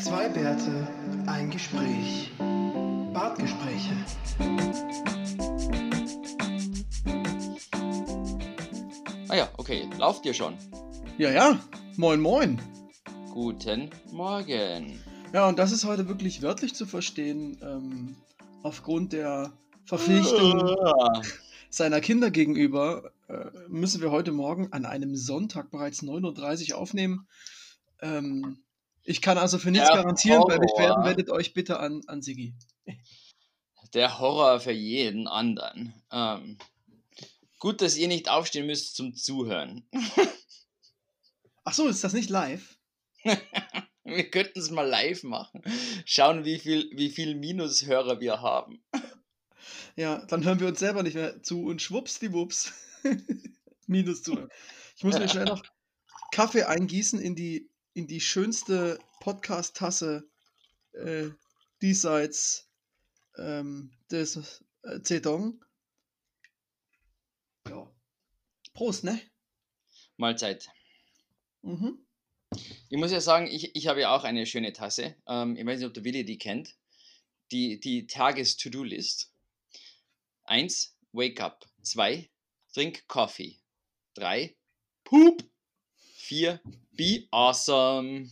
Zwei Bärte, ein Gespräch. Bartgespräche. Ah ja, okay. Lauft ihr schon? Ja, ja. Moin, moin. Guten Morgen. Ja, und das ist heute wirklich wörtlich zu verstehen, ähm, aufgrund der Verpflichtung seiner Kinder gegenüber, äh, müssen wir heute Morgen an einem Sonntag bereits 9.30 Uhr aufnehmen. Ähm, ich kann also für nichts Der garantieren, Horror. werden, wendet euch bitte an, an Sigi. Der Horror für jeden anderen. Ähm, gut, dass ihr nicht aufstehen müsst zum Zuhören. Ach so, ist das nicht live? Wir könnten es mal live machen. Schauen, wie viel, wie viel Minushörer wir haben. Ja, dann hören wir uns selber nicht mehr zu und schwuppsdiwupps. Minus zu. Ich muss mir schnell noch Kaffee eingießen in die, in die schönste Podcast-Tasse äh, diesseits ähm, des äh, Zedong. Ja. Prost, ne? Mahlzeit. Mhm. Ich muss ja sagen, ich, ich habe ja auch eine schöne Tasse. Ähm, ich weiß nicht, ob der Willi die kennt. Die, die Tages-To-Do-List. Eins, Wake up. Zwei, Drink Coffee. Drei, Poop. Vier, Be awesome.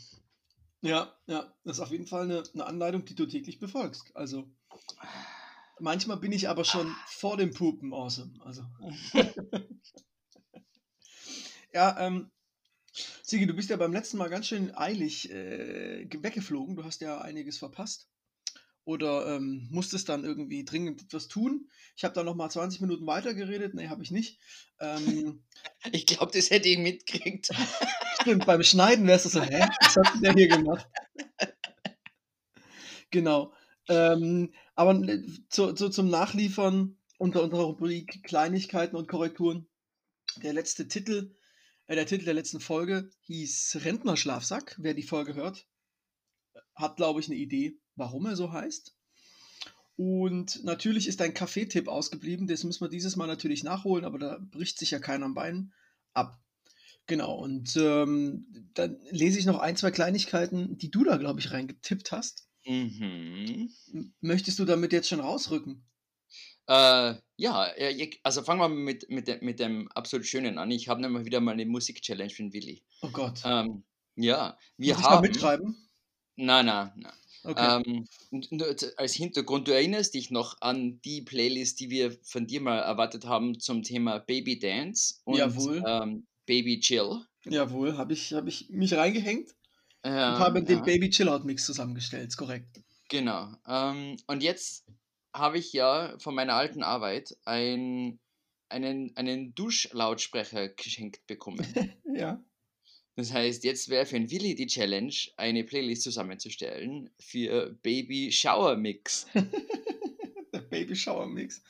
Ja, ja, das ist auf jeden Fall eine, eine Anleitung, die du täglich befolgst. Also, manchmal bin ich aber schon vor dem Pupen awesome. Also. ja, ähm, Sigi, du bist ja beim letzten Mal ganz schön eilig äh, ge- weggeflogen. Du hast ja einiges verpasst. Oder ähm, musstest dann irgendwie dringend etwas tun. Ich habe da noch mal 20 Minuten weitergeredet. Nee, habe ich nicht. Ähm, Ich glaube, das hätte ich mitgekriegt. Stimmt, beim Schneiden wärst du so, hä? Was hat denn der hier gemacht? Genau. Ähm, aber äh, zu, zu, zum Nachliefern unter unserer Rubrik Kleinigkeiten und Korrekturen. Der letzte Titel, äh, der Titel der letzten Folge hieß Rentnerschlafsack. Wer die Folge hört, hat, glaube ich, eine Idee, warum er so heißt. Und natürlich ist ein Kaffeetipp ausgeblieben. Das müssen wir dieses Mal natürlich nachholen, aber da bricht sich ja keiner am Bein ab. Genau, und ähm, dann lese ich noch ein, zwei Kleinigkeiten, die du da, glaube ich, reingetippt hast. Mhm. Möchtest du damit jetzt schon rausrücken? Äh, ja, ich- also fangen wir mit, mit, dem- mit dem absolut Schönen an. Ich habe nämlich wieder mal eine Musik-Challenge für den Willi. Oh Gott. Ähm, ja, wir Muss ich mal haben. mitschreiben? Nein, nein, nein. Okay. Ähm, und z- als Hintergrund, du erinnerst dich noch an die Playlist, die wir von dir mal erwartet haben zum Thema Baby Dance und Jawohl. ähm, Baby Chill. Jawohl, habe ich, hab ich mich reingehängt Ja, und habe den ja, Baby Chillout Mix zusammengestellt. Ist korrekt. Genau. Ähm, und jetzt habe ich ja von meiner alten Arbeit ein, einen, einen Duschlautsprecher geschenkt bekommen. Ja. Das heißt, jetzt wäre für den Willi die Challenge, eine Playlist zusammenzustellen für Baby Shower Mix. Der Baby Shower Mix.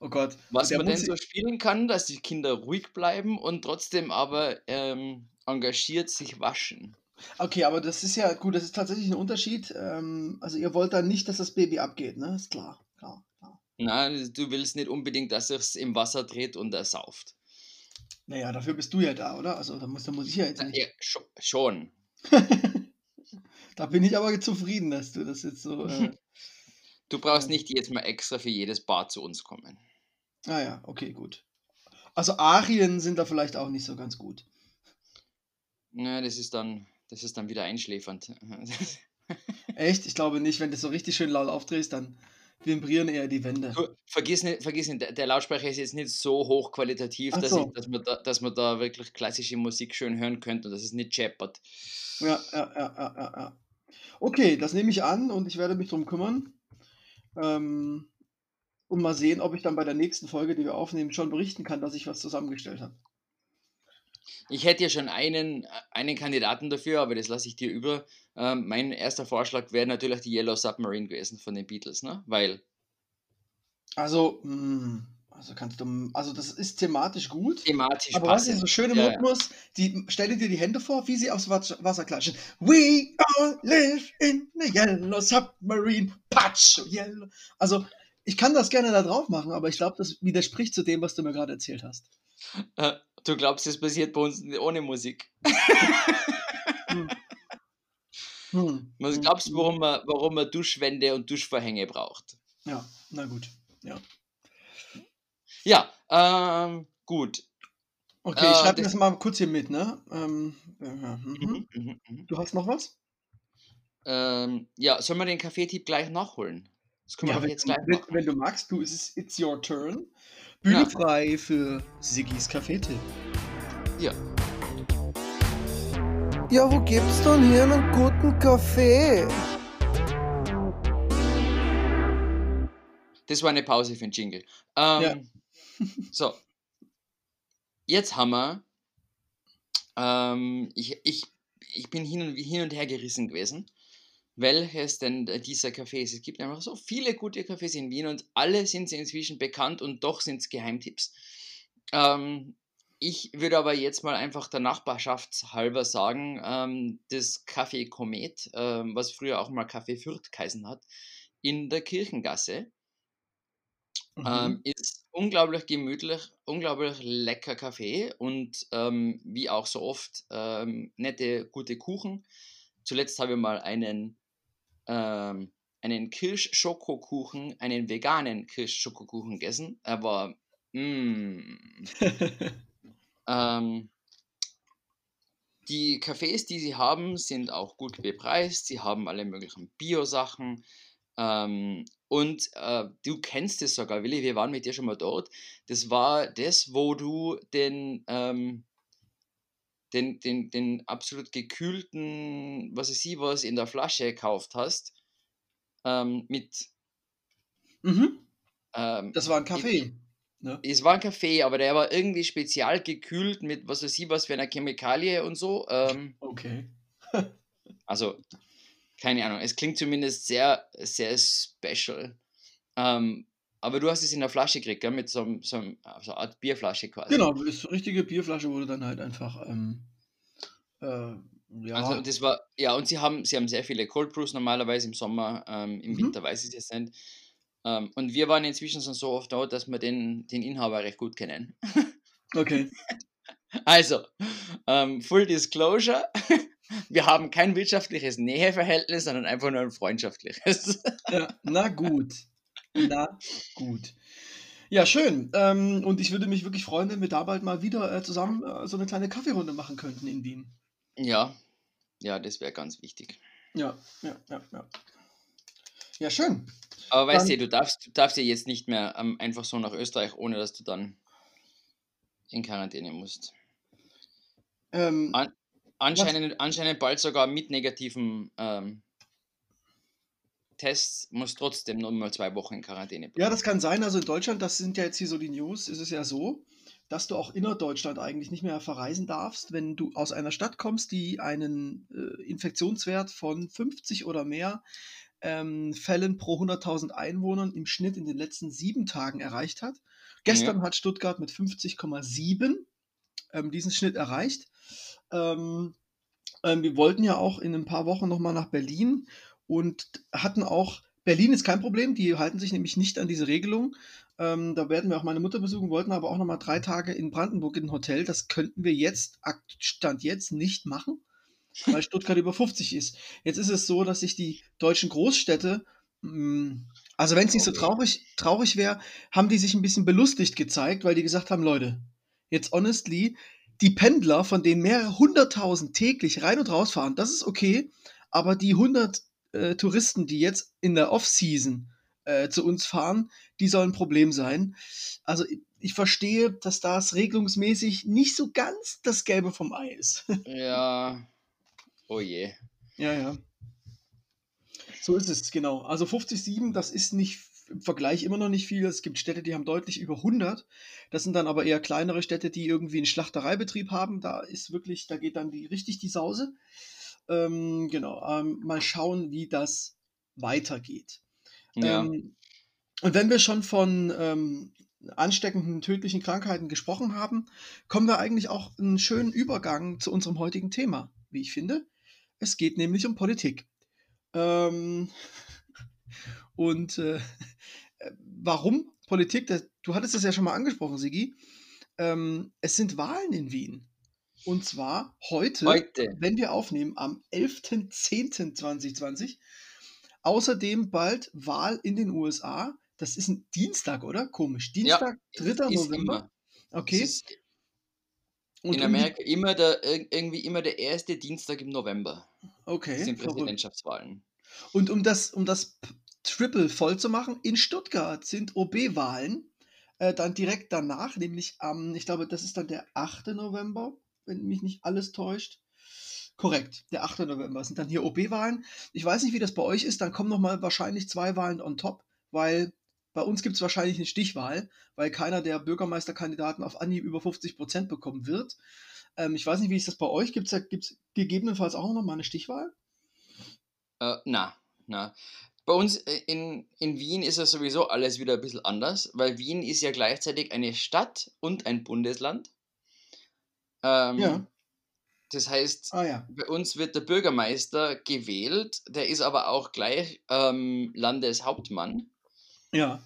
Oh Gott. Was man denn so spielen kann, dass die Kinder ruhig bleiben und trotzdem aber ähm, engagiert sich waschen. Okay, aber das ist ja gut, das ist tatsächlich ein Unterschied. Ähm, also ihr wollt dann nicht, dass das Baby abgeht, ne? Ist klar, klar, klar. Nein, du willst nicht unbedingt, dass es im Wasser dreht und er sauft. Naja, dafür bist du ja da, oder? Also da muss, da muss ich ja jetzt nicht. Ja, scho- schon. Da bin ich aber zufrieden, dass du das jetzt so. Äh, Du brauchst Ja. nicht jetzt mal extra für jedes Bad zu uns kommen. ah ja, okay, gut. Also Arien sind da vielleicht auch nicht so ganz gut. Na, das ist dann, das ist dann wieder einschläfernd. Echt? Ich glaube nicht, wenn du so richtig schön laut aufdrehst, dann vibrieren eher die Wände. Du, vergiss nicht, vergiss nicht, der- der Lautsprecher ist jetzt nicht so hochqualitativ, Ach dass, so. ich, dass, man da, dass man da wirklich klassische Musik schön hören könnte und dass es nicht scheppert. Ja, ja, ja, ja, ja, ja. Okay, das nehme ich an und ich werde mich drum kümmern. Ähm, und mal sehen, ob ich dann bei der nächsten Folge, die wir aufnehmen, schon berichten kann, dass ich was zusammengestellt habe. Ich hätte ja schon einen, einen Kandidaten dafür, aber das lasse ich dir über. Ähm, mein erster Vorschlag wäre natürlich die Yellow Submarine gewesen von den Beatles, ne? Weil Also, mh, also kannst du, also das ist thematisch gut. thematisch Aber was ist passend. so schön im Ja. Rhythmus? Die, stell dir die Hände vor, wie sie aufs Wasser Wasser klatschen. We all live in the yellow submarine. Patsch, yellow. Also, ich kann das gerne da drauf machen, aber ich glaube, das widerspricht zu dem, was du mir gerade erzählt hast. Äh, Du glaubst, es passiert bei uns ohne Musik. Hm. Hm. Was hm, glaubst du, warum man, warum man Duschwände und Duschvorhänge braucht? Ja, na gut. Ja. Ja, ähm, gut. Okay, ich äh, schreibe das mal kurz hier mit, ne? Ähm, ja, mhm. Mhm, mhm, mhm. Du hast noch was? Ähm, ja, sollen wir den Kaffeetipp gleich nachholen? Das können ja, wir jetzt gleich wenn, machen. Wenn du magst, du, it's your turn. Bühne ja. frei für Siggis Kaffeetipp. Ja. Ja, wo gibt's denn hier einen guten Kaffee? Das war eine Pause für den Jingle. Ähm, ja. so. Jetzt haben wir. Ähm, ich, ich, ich bin hin und, hin und her gerissen gewesen, welches denn dieser Café ist. Es gibt einfach so viele gute Cafés in Wien und alle sind sie inzwischen bekannt und doch sind es Geheimtipps. Ähm, ich würde aber jetzt mal einfach der Nachbarschaft halber sagen, ähm, das Café Komet, ähm, was früher auch mal Café Fürth geheißen hat, in der Kirchengasse, mhm. ähm, ist unglaublich gemütlich, unglaublich lecker Kaffee und ähm, wie auch so oft ähm, nette, gute Kuchen. Zuletzt habe ich mal einen, ähm, einen Kirschschokokuchen, einen veganen Kirschschokokuchen gegessen. Er war mm, Ähm, die Cafés, die sie haben, sind auch gut bepreist. Sie haben alle möglichen Bio-Sachen. Ähm, und äh, du kennst es sogar, Willi, wir waren mit dir schon mal dort. Das war das, wo du den, ähm, den, den, den absolut gekühlten, was ich sie was, in der Flasche gekauft hast. Ähm, mit. Mhm. Ähm, das war ein Kaffee. Ne? Es war ein Kaffee, aber der war irgendwie spezial gekühlt mit was weiß ich was für einer Chemikalie und so. Ähm, okay. also, keine Ahnung. Es klingt zumindest sehr, sehr special. Ähm, aber du hast es in der Flasche gekriegt, gell? mit so, so, so einer Art Bierflasche quasi. Genau, das richtige Bierflasche wurde dann halt einfach. Ähm, äh, ja. Also das war, ja, und sie haben, sie haben sehr viele Cold Brews normalerweise im Sommer, ähm, im mhm. Winter weiß ich es jetzt nicht. Ähm, und wir waren inzwischen schon so oft dort, dass wir den, den Inhaber recht gut kennen. Okay. Also, ähm, Full Disclosure, wir haben kein wirtschaftliches Näheverhältnis, sondern einfach nur ein freundschaftliches. Ja, na gut. Na gut. Ja, schön. Ähm, und ich würde mich wirklich freuen, wenn wir da bald mal wieder äh, zusammen äh, so eine kleine Kaffeerunde machen könnten in Wien. Ja, ja, das wäre ganz wichtig. Ja, ja, ja, ja. Ja, schön. Aber weißt du, du darfst, du darfst ja jetzt nicht mehr ähm, einfach so nach Österreich, ohne dass du dann in Quarantäne musst. Ähm, An, anscheinend, anscheinend bald sogar mit negativen ähm, Tests muss trotzdem noch mal zwei Wochen in Quarantäne bleiben. Ja, das kann sein. Also in Deutschland, das sind ja jetzt hier so die News, ist es ja so, dass du auch innerdeutschland eigentlich nicht mehr verreisen darfst, wenn du aus einer Stadt kommst, die einen äh, Infektionswert von 50 oder mehr ähm, Fällen pro 100.000 Einwohnern im Schnitt in den letzten sieben Tagen erreicht hat. Gestern ja. hat Stuttgart mit 50,7 ähm, diesen Schnitt erreicht. Ähm, ähm, wir wollten ja auch in ein paar Wochen nochmal nach Berlin und hatten auch, Berlin ist kein Problem, die halten sich nämlich nicht an diese Regelung. Ähm, da werden wir auch meine Mutter besuchen, wollten aber auch nochmal drei Tage in Brandenburg in ein Hotel. Das könnten wir jetzt, Stand jetzt, nicht machen weil Stuttgart über 50 ist. Jetzt ist es so, dass sich die deutschen Großstädte, hm, also wenn es nicht so traurig, traurig wäre, haben die sich ein bisschen belustigt gezeigt, weil die gesagt haben, Leute, jetzt honestly, die Pendler, von denen mehrere hunderttausend täglich rein und raus fahren, das ist okay, aber die 100 äh, Touristen, die jetzt in der Off-Season äh, zu uns fahren, die sollen ein Problem sein. Also ich, verstehe, dass das regelungsmäßig nicht so ganz das Gelbe vom Ei ist. Ja, Oh je. Ja, ja. So ist es, genau. Also 50,7, das ist nicht im Vergleich immer noch nicht viel. Es gibt Städte, die haben deutlich über 100. Das sind dann aber eher kleinere Städte, die irgendwie einen Schlachtereibetrieb haben. Da ist wirklich, da geht dann die, richtig die Sause. Ähm, genau. Ähm, mal schauen, wie das weitergeht. Ja. Ähm, und wenn wir schon von ähm, ansteckenden, tödlichen Krankheiten gesprochen haben, kommen wir eigentlich auch einen schönen Übergang zu unserem heutigen Thema, wie ich finde. Es geht nämlich um Politik. Ähm, und äh, warum Politik? Du hattest es ja schon mal angesprochen, Sigi. Ähm, es sind Wahlen in Wien. Und zwar heute, Heute. wenn wir aufnehmen, am 11.10.2020. Außerdem bald Wahl in den USA. Das ist ein Dienstag, oder? Komisch. Dienstag, 3. Ist November. immer. Okay. Und in Amerika immer der, ir- irgendwie immer der erste Dienstag im November. Das Okay, sind verrückt. Präsidentschaftswahlen. Und um das, um das Triple voll zu machen, in Stuttgart sind OB-Wahlen. Äh, dann direkt danach, nämlich am, ich glaube, das ist dann der 8. November, wenn mich nicht alles täuscht. Korrekt, der 8. November sind dann hier OB-Wahlen. Ich weiß nicht, wie das bei euch ist, dann kommen nochmal wahrscheinlich zwei Wahlen on top, weil bei uns gibt es wahrscheinlich eine Stichwahl, weil keiner der Bürgermeisterkandidaten auf Anhieb über 50 Prozent bekommen wird. Ähm, ich weiß nicht, wie ist das bei euch? Gibt es gegebenenfalls auch noch mal eine Stichwahl? Äh, na, na. Bei uns äh, in, in Wien ist es sowieso alles wieder ein bisschen anders, weil Wien ist ja gleichzeitig eine Stadt und ein Bundesland. Ähm, Ja. Das heißt, Ah ja. bei uns wird der Bürgermeister gewählt, der ist aber auch gleich ähm, Landeshauptmann. Ja.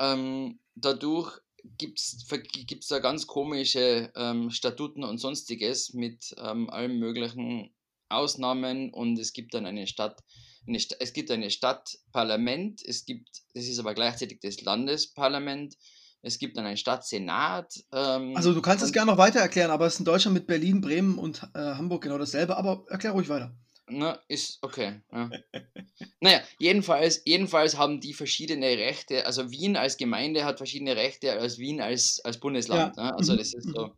Ähm, dadurch gibt es da ganz komische ähm, Statuten und sonstiges mit ähm, allen möglichen Ausnahmen und es gibt dann eine Stadt, eine Sta es gibt eine Stadtparlament, es gibt, das ist aber gleichzeitig das Landesparlament, es gibt dann einen Stadtsenat. Ähm, Also du kannst es gerne noch weiter erklären, aber es ist in Deutschland mit Berlin, Bremen und äh, Hamburg genau dasselbe, aber erklär ruhig weiter. Na, ist okay. Ja. naja, jedenfalls, jedenfalls haben die verschiedene Rechte. Also Wien als Gemeinde hat verschiedene Rechte als Wien als, als Bundesland. Ja, Ne? Also mhm, das ist mhm. so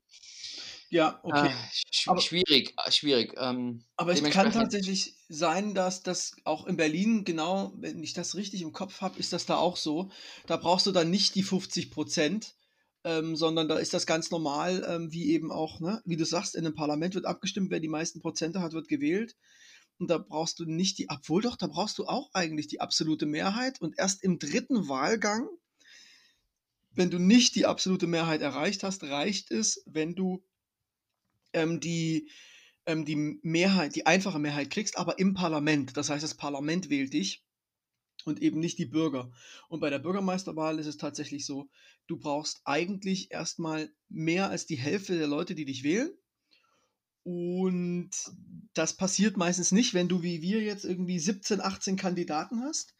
Ja, okay. ah, sch Aber- schwierig, ah, schwierig. Ähm, aber es kann tatsächlich sein, dass das auch in Berlin, genau, wenn ich das richtig im Kopf habe, ist das da auch so. Da brauchst du dann nicht die 50 Prozent, ähm, sondern da ist das ganz normal, ähm, wie eben auch, ne, wie du sagst, in einem Parlament wird abgestimmt, wer die meisten Prozente hat, wird gewählt. Und da brauchst du nicht die, obwohl doch, da brauchst du auch eigentlich die absolute Mehrheit. Und erst im dritten Wahlgang, wenn du nicht die absolute Mehrheit erreicht hast, reicht es, wenn du ähm, die, ähm, die Mehrheit, die einfache Mehrheit kriegst, aber im Parlament. Das heißt, das Parlament wählt dich und eben nicht die Bürger. Und bei der Bürgermeisterwahl ist es tatsächlich so, du brauchst eigentlich erstmal mehr als die Hälfte der Leute, die dich wählen. Und das passiert meistens nicht, wenn du wie wir jetzt irgendwie 17, 18 Kandidaten hast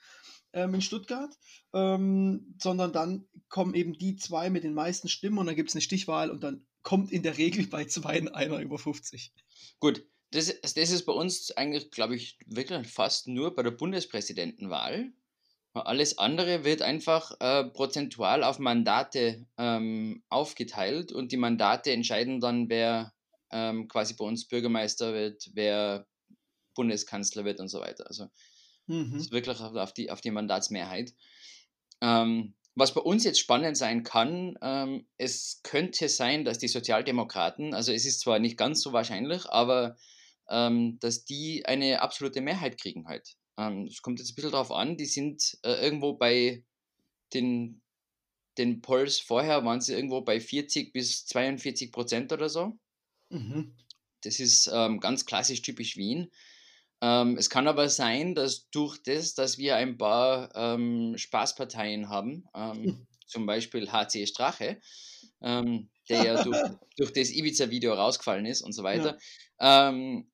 ähm, in Stuttgart, ähm, sondern dann kommen eben die zwei mit den meisten Stimmen und dann gibt es eine Stichwahl und dann kommt in der Regel bei zwei einer über 50. Gut, das, das ist bei uns eigentlich, glaube ich, wirklich fast nur bei der Bundespräsidentenwahl. Alles andere wird einfach äh, prozentual auf Mandate ähm, aufgeteilt und die Mandate entscheiden dann, wer ähm, quasi bei uns Bürgermeister wird, wer Bundeskanzler wird und so weiter. Also das Mhm. ist wirklich auf auf die, auf die Mandatsmehrheit. Ähm, was bei uns jetzt spannend sein kann, ähm, es könnte sein, dass die Sozialdemokraten, also es ist zwar nicht ganz so wahrscheinlich, aber ähm, dass die eine absolute Mehrheit kriegen halt. Ähm, Es kommt jetzt ein bisschen darauf an, die sind äh, irgendwo bei den, den Polls vorher, waren sie irgendwo bei 40 bis 42 Prozent oder so. Mhm. Das ist ähm, ganz klassisch typisch Wien. Ähm, es kann aber sein, dass durch das, dass wir ein paar ähm, Spaßparteien haben, ähm, Hm. zum Beispiel HC Strache, ähm, der ja durch, durch das Ibiza-Video rausgefallen ist und so weiter, ähm,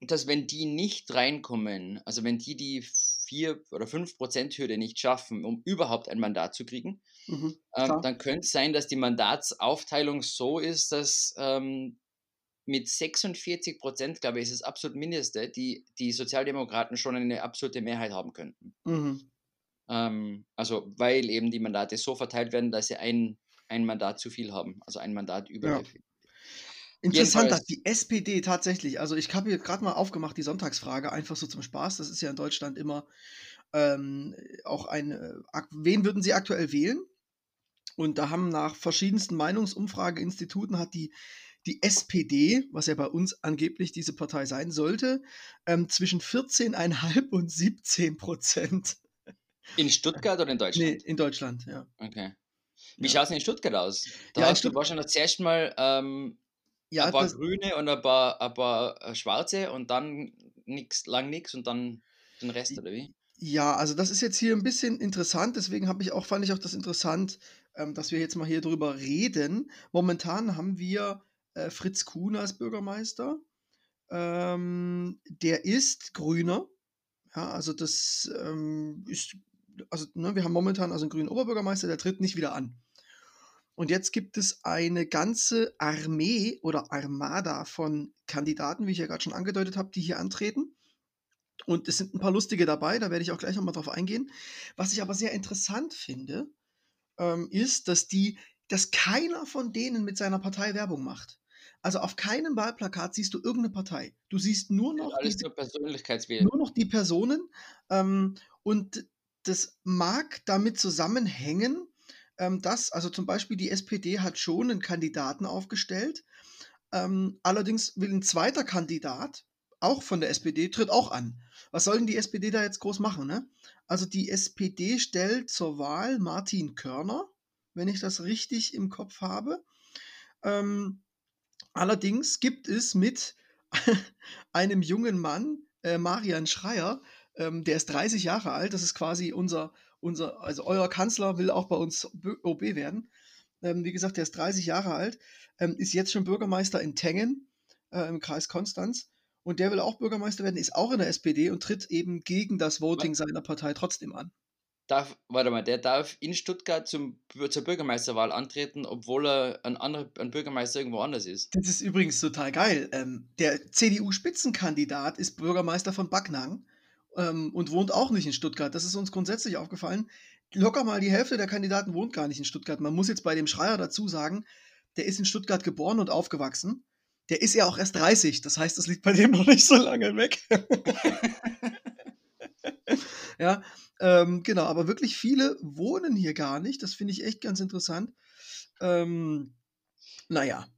dass wenn die nicht reinkommen, also wenn die die 4 oder 5 Prozent Hürde nicht schaffen, um überhaupt ein Mandat zu kriegen, Mhm. ähm, dann könnte es sein, dass die Mandatsaufteilung so ist, dass ähm, mit 46 Prozent, glaube ich, ist das absolut Mindeste, die die Sozialdemokraten schon eine absolute Mehrheit haben könnten. Mhm. Ähm, also weil eben die Mandate so verteilt werden, dass sie ein, ein Mandat zu viel haben, also ein Mandat Ja. überläufig. Interessant, dass die SPD tatsächlich, also ich habe hier gerade mal aufgemacht, die Sonntagsfrage, einfach so zum Spaß. Das ist ja in Deutschland immer ähm, auch ein, äh, wen würden Sie aktuell wählen? Und da haben nach verschiedensten Meinungsumfrageinstituten hat die, die SPD, was ja bei uns angeblich diese Partei sein sollte, ähm, zwischen 14,5 und 17 Prozent. In Stuttgart oder in Nee, Deutschland? in Deutschland, ja. Okay. Wie Ja. schaut es in Stuttgart aus? Da Ja, hast du Stutt- wahrscheinlich zuerst mal ähm, Ja, ein paar Grüne und ein paar, ein paar äh, Schwarze und dann nix, lang nix und dann den Rest, oder wie? Ja, also das ist jetzt hier ein bisschen interessant, deswegen habe ich auch, fand ich auch das interessant, ähm, dass wir jetzt mal hier drüber reden. Momentan haben wir äh, Fritz Kuhn als Bürgermeister. Ähm, der ist Grüner. Ja, also das ähm, ist, also ne, wir haben momentan also einen grünen Oberbürgermeister, der tritt nicht wieder an. Und jetzt gibt es eine ganze Armee oder Armada von Kandidaten, wie ich ja gerade schon angedeutet habe, die hier antreten. Und es sind ein paar lustige dabei, da werde ich auch gleich nochmal drauf eingehen. Was ich aber sehr interessant finde, ähm, ist, dass die, dass keiner von denen mit seiner Partei Werbung macht. Also auf keinem Wahlplakat siehst du irgendeine Partei. Du siehst nur noch, Alles die, nur noch die Personen. Ähm, und das mag damit zusammenhängen, ähm, dass, also zum Beispiel die SPD hat schon einen Kandidaten aufgestellt. Ähm, allerdings will ein zweiter Kandidat, auch von der SPD, tritt auch an. Was soll denn die SPD da jetzt groß machen? Ne? Also die SPD stellt zur Wahl Martin Körner, wenn ich das richtig im Kopf habe. Ähm, allerdings gibt es mit einem jungen Mann, äh, Marian Schreier, ähm, der ist 30 Jahre alt, das ist quasi unser, unser, also euer Kanzler will auch bei uns OB werden. Ähm, wie gesagt, der ist 30 Jahre alt, ähm, ist jetzt schon Bürgermeister in Tengen äh, im Kreis Konstanz. Und der will auch Bürgermeister werden, ist auch in der SPD und tritt eben gegen das Voting seiner Partei trotzdem an. Darf, warte mal, der darf in Stuttgart zum, zur Bürgermeisterwahl antreten, obwohl er ein, anderer, ein Bürgermeister irgendwo anders ist. Das ist übrigens total geil. Ähm, der CDU-Spitzenkandidat ist Bürgermeister von Backnang ähm, und wohnt auch nicht in Stuttgart. Das ist uns grundsätzlich aufgefallen. Locker mal die Hälfte der Kandidaten wohnt gar nicht in Stuttgart. Man muss jetzt bei dem Schreier dazu sagen, der ist in Stuttgart geboren und aufgewachsen. Der ist ja auch erst 30, das heißt, das liegt bei dem noch nicht so lange weg. ja, ähm, genau, aber wirklich viele wohnen hier gar nicht. Das finde ich echt ganz interessant. Ähm, naja,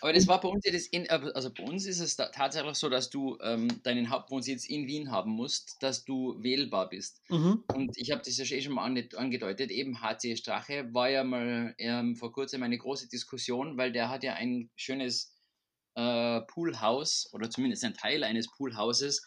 Aber das war bei uns ja das, in, also bei uns ist es tatsächlich so, dass du ähm, deinen Hauptwohnsitz in Wien haben musst, dass du wählbar bist. mhm. Und ich habe das ja schon mal ange angedeutet, eben HC Strache war ja mal ähm, vor kurzem eine große Diskussion, weil der hat ja ein schönes äh, Poolhaus oder zumindest ein Teil eines Poolhauses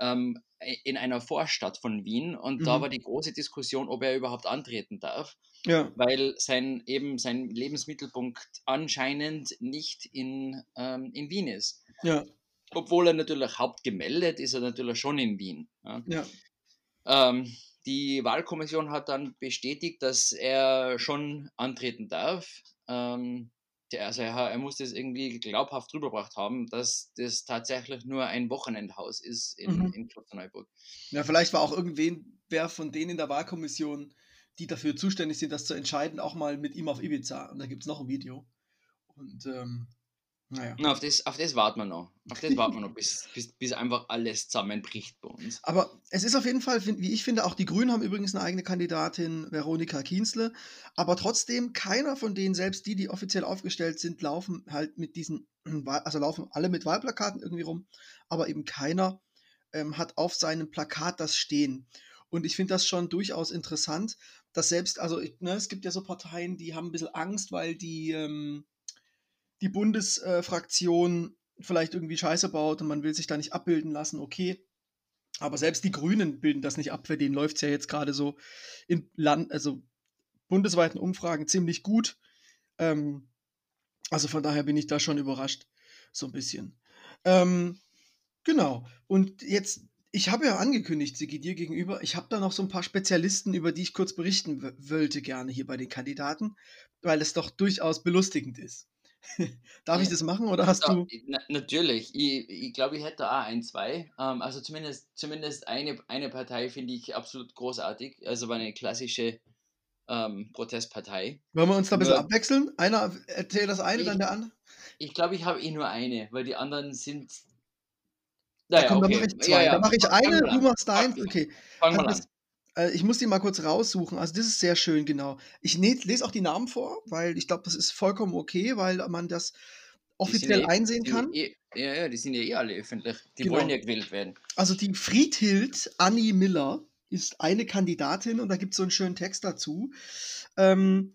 ähm, in einer Vorstadt von Wien und da Mhm. war die große Diskussion, ob er überhaupt antreten darf, ja, weil sein eben sein Lebensmittelpunkt anscheinend nicht in, ähm, in Wien ist. ja, Obwohl er natürlich hauptgemeldet ist, er natürlich schon in Wien. Ja. ja, Ähm, die Wahlkommission hat dann bestätigt, dass er schon antreten darf. Ähm, der, also er, er muss das irgendwie glaubhaft rübergebracht haben, dass das tatsächlich nur ein Wochenendhaus ist in, Mhm. in Klosterneuburg. Ja, vielleicht war auch irgendwen, wer von denen in der Wahlkommission, die dafür zuständig sind, das zu entscheiden, auch mal mit ihm auf Ibiza. Und da gibt es noch ein Video. Und ähm, naja. Na, auf, das, auf das warten wir noch. Auf das warten wir noch, bis, bis, bis einfach alles zusammenbricht bei uns. Aber es ist auf jeden Fall, wie ich finde, auch die Grünen haben übrigens eine eigene Kandidatin, Veronika Kienzle. Aber trotzdem, keiner von denen, selbst die, die offiziell aufgestellt sind, laufen halt mit diesen, also laufen alle mit Wahlplakaten irgendwie rum. Aber eben keiner ähm, hat auf seinem Plakat das stehen. Und ich finde das schon durchaus interessant, dass selbst, also ne, es gibt ja so Parteien, die haben ein bisschen Angst, weil die, ähm, die Bundesfraktion vielleicht irgendwie Scheiße baut und man will sich da nicht abbilden lassen, okay. Aber selbst die Grünen bilden das nicht ab, für denen läuft es ja jetzt gerade so in Land, also bundesweiten Umfragen ziemlich gut. Ähm, also von daher bin ich da schon überrascht, so ein bisschen. Ähm, genau. Und jetzt, ich habe ja angekündigt, Sigi, dir gegenüber, ich habe da noch so ein paar Spezialisten, über die ich kurz berichten wollte, gerne hier bei den Kandidaten, weil es doch durchaus belustigend ist. Darf ich Ja. das machen oder hast Ja, du? na, natürlich. Ich, ich glaube, ich hätte auch ein, zwei. Ähm, also zumindest, zumindest eine, eine Partei finde ich absolut großartig. Also eine klassische ähm, Protestpartei. Wollen wir uns da ein bisschen Nur- abwechseln? Einer erzählt das eine, Ich- dann der andere? Ich glaube, ich habe eh nur eine, weil die anderen sind. Ja, Naja, dann okay. mache ich zwei. dann mache ich eine, du machst deins. Okay. Fang mal Also an. Äh, ich muss die mal kurz raussuchen. Also das ist sehr schön, genau. Ich ne lese auch die Namen vor, weil ich glaube, das ist vollkommen okay, weil man das offiziell eh- einsehen kann. Eh, ja, ja, die sind ja eh alle öffentlich. Die Genau. wollen ja gewählt werden. Also die Friedhild Annie Miller ist eine Kandidatin und da gibt es so einen schönen Text dazu. Ähm,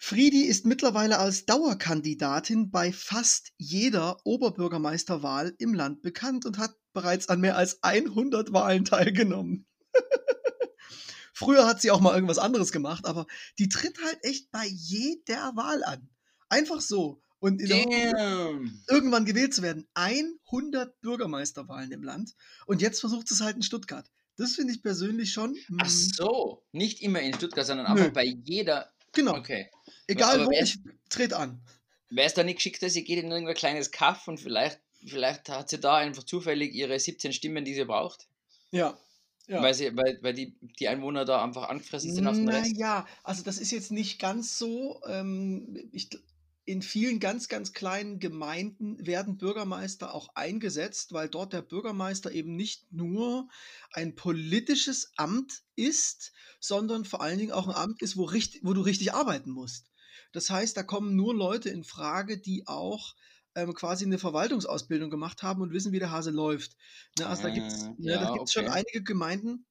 Friedi ist mittlerweile als Dauerkandidatin bei fast jeder Oberbürgermeisterwahl im Land bekannt und hat bereits an mehr als 100 Wahlen teilgenommen. Früher hat sie auch mal irgendwas anderes gemacht, aber die tritt halt echt bei jeder Wahl an. Einfach so. und Hoffnung, irgendwann gewählt zu werden. 100 Bürgermeisterwahlen im Land und jetzt versucht es halt in Stuttgart. Das finde ich persönlich schon. Ach mm, so, nicht immer in Stuttgart, sondern Nö. einfach bei jeder. Genau, Okay. egal wo, ich trete an. Wäre es da nicht geschickt, dass sie geht in irgendein kleines Kaff und vielleicht, vielleicht hat sie da einfach zufällig ihre 17 Stimmen, die sie braucht? Ja. Ja. Weil, sie, weil, weil die, die Einwohner da einfach angefressen sind auf den Rest? Naja, also das ist jetzt nicht ganz so. Ähm, ich, in vielen ganz, ganz kleinen Gemeinden werden Bürgermeister auch eingesetzt, weil dort der Bürgermeister eben nicht nur ein politisches Amt ist, sondern vor allen Dingen auch ein Amt ist, wo, richtig, wo du richtig arbeiten musst. Das heißt, da kommen nur Leute in Frage, die auch ähm, quasi eine Verwaltungsausbildung gemacht haben und wissen, wie der Hase läuft. Ne, also da gibt es Ah, ne, da ja, gibt's schon okay. einige Gemeinden,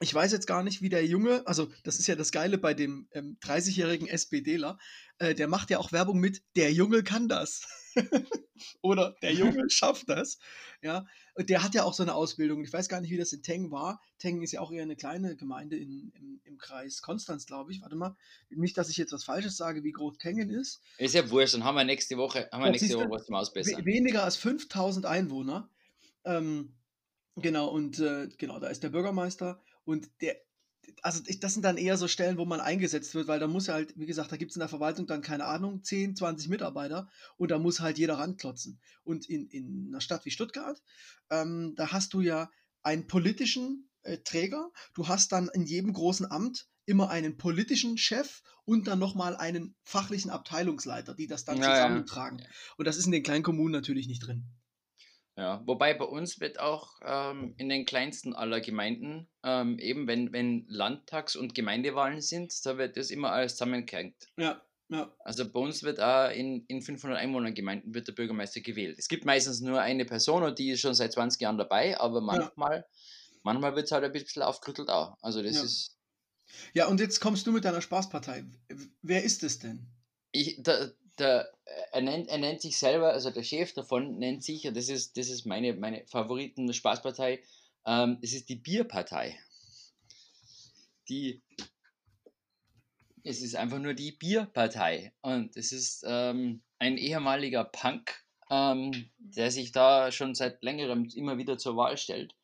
ich weiß jetzt gar nicht, wie der Junge, also das ist ja das Geile bei dem ähm, 30-jährigen SPDler, äh, der macht ja auch Werbung mit, der Junge kann das. Oder der Junge schafft das. Ja, und der hat ja auch so eine Ausbildung. Ich weiß gar nicht, wie das in Teng war. Teng ist ja auch eher eine kleine Gemeinde in, im, im Kreis Konstanz, glaube ich. Warte mal, nicht, dass ich jetzt was Falsches sage, wie groß Tengen ist. Ist ja wurscht, dann haben wir nächste Woche, haben wir nächste Woche was zum Ausbessern. weniger als 5000 Einwohner. Ähm, genau, und äh, genau, da ist der Bürgermeister und der, also ich, das sind dann eher so Stellen, wo man eingesetzt wird, weil da muss ja halt, wie gesagt, da gibt es in der Verwaltung dann, keine Ahnung, 10, 20 Mitarbeiter und da muss halt jeder ranklotzen. Und in, in einer Stadt wie Stuttgart, ähm, da hast du ja einen politischen äh, Träger, du hast dann in jedem großen Amt immer einen politischen Chef und dann nochmal einen fachlichen Abteilungsleiter, die das dann Ja, ja. zusammentragen. Und das ist in den kleinen Kommunen natürlich nicht drin. Ja, wobei bei uns wird auch ähm, in den kleinsten aller Gemeinden, ähm, eben wenn, wenn Landtags- und Gemeindewahlen sind, da wird das immer alles zusammengehängt. Ja, ja. Also bei uns wird auch in, in 500 Einwohnergemeinden wird der Bürgermeister gewählt. Es gibt meistens nur eine Person und die ist schon seit 20 Jahren dabei, aber manchmal, manchmal wird es halt ein bisschen aufgerüttelt auch. Also das Ja. ist, Ja, und jetzt kommst du mit deiner Spaßpartei. Wer ist es denn? ich, der, der, er, nennt, er nennt sich selber, also der Chef davon nennt sich, und das ist, das ist meine, meine Favoriten-Spaßpartei, ähm, es ist die Bierpartei. Die, es ist einfach nur die Bierpartei. Und es ist ähm, ein ehemaliger Punk, ähm, der sich da schon seit längerem immer wieder zur Wahl stellt.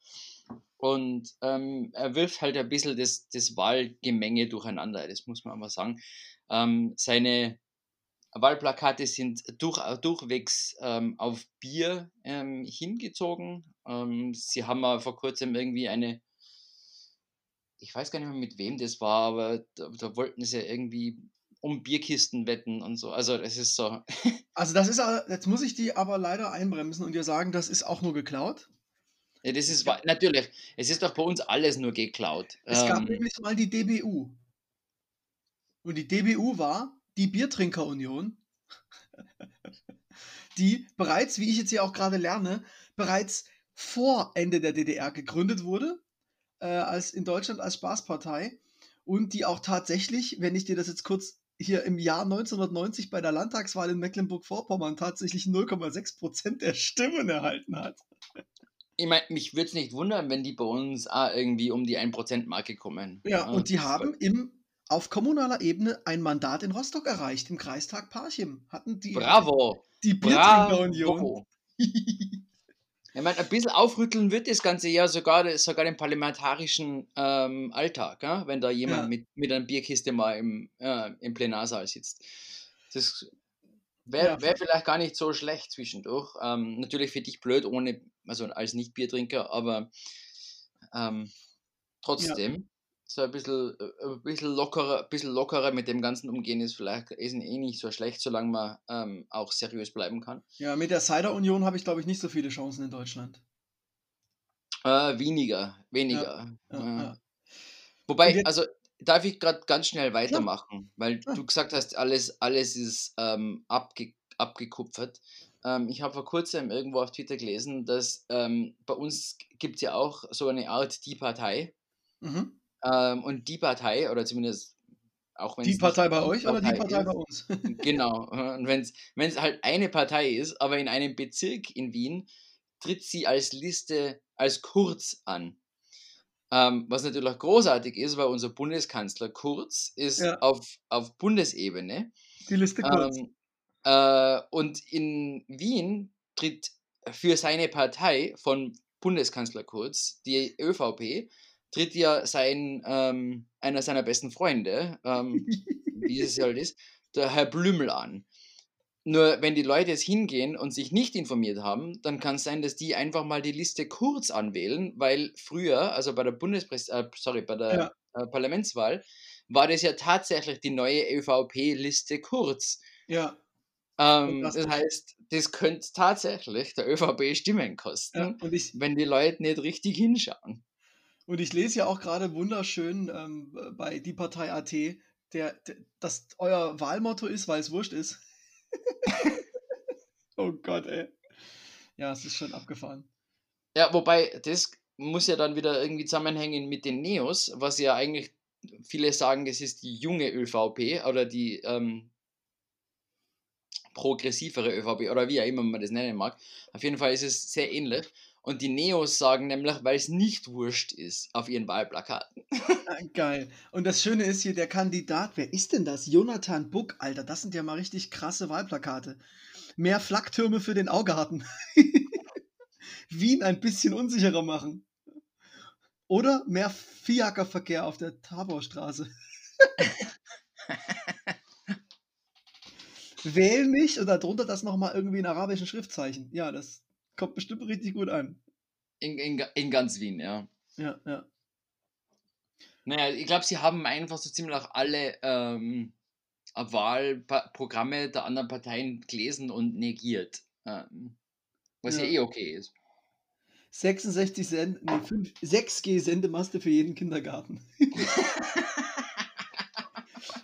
Und ähm, er wirft halt ein bisschen das, das Wahlgemenge durcheinander, das muss man mal sagen. Ähm, seine Wahlplakate sind durch, durchwegs ähm, auf Bier ähm, hingezogen. Ähm, sie haben mal vor kurzem irgendwie eine, ich weiß gar nicht mehr mit wem das war, aber da, da wollten sie irgendwie um Bierkisten wetten und so. Also das ist so. Also das ist, a- jetzt muss ich die aber leider einbremsen und dir sagen, das ist auch nur geklaut. Ja, das ist natürlich, es ist doch bei uns alles nur geklaut. Es gab Ähm, nämlich mal die DBU. Und die DBU war die Biertrinkerunion, die bereits, wie ich jetzt hier auch gerade lerne, bereits vor Ende der DDR gegründet wurde, äh, als in Deutschland als Spaßpartei und die auch tatsächlich, wenn ich dir das jetzt kurz hier im Jahr 1990 bei der Landtagswahl in Mecklenburg-Vorpommern tatsächlich 0,6 Prozent der Stimmen erhalten hat. ich meine, mich würde es nicht wundern, wenn die bei uns auch irgendwie um die 1%-Marke kommen. Ja, Äh, und die haben im, auf kommunaler Ebene ein Mandat in Rostock erreicht, im Kreistag Parchim. Hatten die, Bravo! die Biertrinkerunion. Bravo! Ich meine, ein bisschen aufrütteln wird das ganze Jahr sogar, sogar den parlamentarischen ähm, Alltag, ja? wenn da jemand Ja. mit, mit einer Bierkiste mal im, äh, im Plenarsaal sitzt. Das wäre Ja. wär vielleicht gar nicht so schlecht zwischendurch. Ähm, natürlich für dich blöd, ohne, also als Nicht-Biertrinker, aber ähm, trotzdem, so ein bisschen, äh, ein bisschen lockerer, ein bisschen lockerer mit dem Ganzen umgehen ist vielleicht ist eh nicht so schlecht, solange man ähm, auch seriös bleiben kann. Ja, mit der Cider-Union habe ich, glaube ich, nicht so viele Chancen in Deutschland. Äh, weniger, weniger. Ja, Ja. ja. Wobei, also darf ich gerade ganz schnell weitermachen, weil du gesagt hast, alles, alles ist ähm, abge abgekupfert. Ähm, ich habe vor kurzem irgendwo auf Twitter gelesen, dass ähm, bei uns gibt es ja auch so eine Art Die Partei. Mhm. Ähm, und die Partei, oder zumindest auch wenn Die Partei bei euch oder die Partei ist, bei uns? Genau. Und wenn es halt eine Partei ist, aber in einem Bezirk in Wien, tritt sie als Liste als Kurz an. Ähm, was natürlich auch großartig ist, weil unser Bundeskanzler Kurz ist Ja. auf, auf Bundesebene Die Liste kurz. ähm, Äh, und in Wien tritt für seine Partei von Bundeskanzler Kurz, die ÖVP, tritt ja sein, ähm, einer seiner besten Freunde, ähm, wie es halt ist, der Herr Blümel an. Nur wenn die Leute jetzt hingehen und sich nicht informiert haben, dann kann es sein, dass die einfach mal die Liste kurz anwählen, weil früher, also bei der Bundespräs äh, sorry, bei der Ja. äh, Parlamentswahl, war das ja tatsächlich die neue ÖVP-Liste kurz. Ja, Ähm, das heißt, das könnte tatsächlich der ÖVP Stimmen ja. kosten, Und ich, wenn die Leute nicht richtig hinschauen. Und ich lese ja auch gerade wunderschön ähm, bei die Partei AT, der, der, dass euer Wahlmotto ist, weil es wurscht ist. oh Gott, ey. Ja, es ist schon abgefahren. Ja, wobei, das muss ja dann wieder irgendwie zusammenhängen mit den Neos, was ja eigentlich viele sagen, das ist die junge ÖVP oder die ähm, progressivere ÖVP oder wie auch immer man das nennen mag. Auf jeden Fall ist es sehr ähnlich. Und die Neos sagen nämlich, weil es nicht wurscht ist auf ihren Wahlplakaten. Ah, Geil. Und das Schöne ist hier, der Kandidat, wer ist denn das? Jonathan Buck, Alter, das sind ja mal richtig krasse Wahlplakate. Mehr Flaktürme für den Augarten. Wien ein bisschen unsicherer machen. Oder mehr Fiakerverkehr auf der Taborstraße. Wähl mich und darunter das nochmal irgendwie in arabischen Schriftzeichen. Ja, das kommt bestimmt richtig gut an. In, in, in ganz Wien, ja. Ja, ja. Naja, ich glaube, sie haben einfach so ziemlich auch alle ähm, Wahlprogramme der anderen Parteien gelesen und negiert. Ähm, was ja. Ja. eh okay ist. 66 Send nee, 5, 6G Sendemaste für jeden Kindergarten.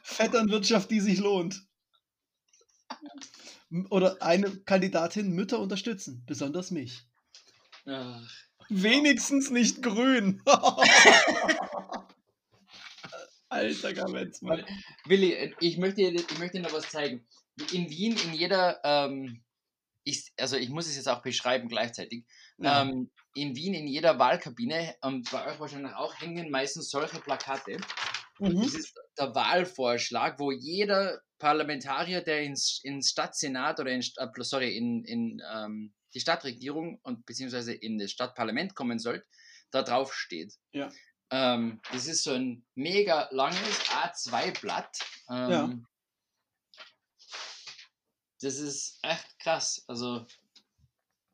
Vetternwirtschaft, die sich lohnt. Oder eine Kandidatin Mütter unterstützen, besonders mich. Ach, Wenigstens nicht grün. Alter Gavenzmann. Willi, ich möchte, dir- ich möchte dir noch was zeigen. In Wien, in jeder, ähm, ich, also ich muss es jetzt auch beschreiben gleichzeitig, Ja. ähm, in Wien, in jeder Wahlkabine, und bei euch wahrscheinlich auch, hängen meistens solche Plakate. Und Mhm. das ist der Wahlvorschlag, wo jeder Parlamentarier, der ins, ins Stadtsenat oder in, äh, sorry, in, in ähm, die Stadtregierung und beziehungsweise in das Stadtparlament kommen soll, da drauf steht. Ja. Ähm, das ist so ein mega langes A2-Blatt. Ähm, Ja. Das ist echt krass. Also,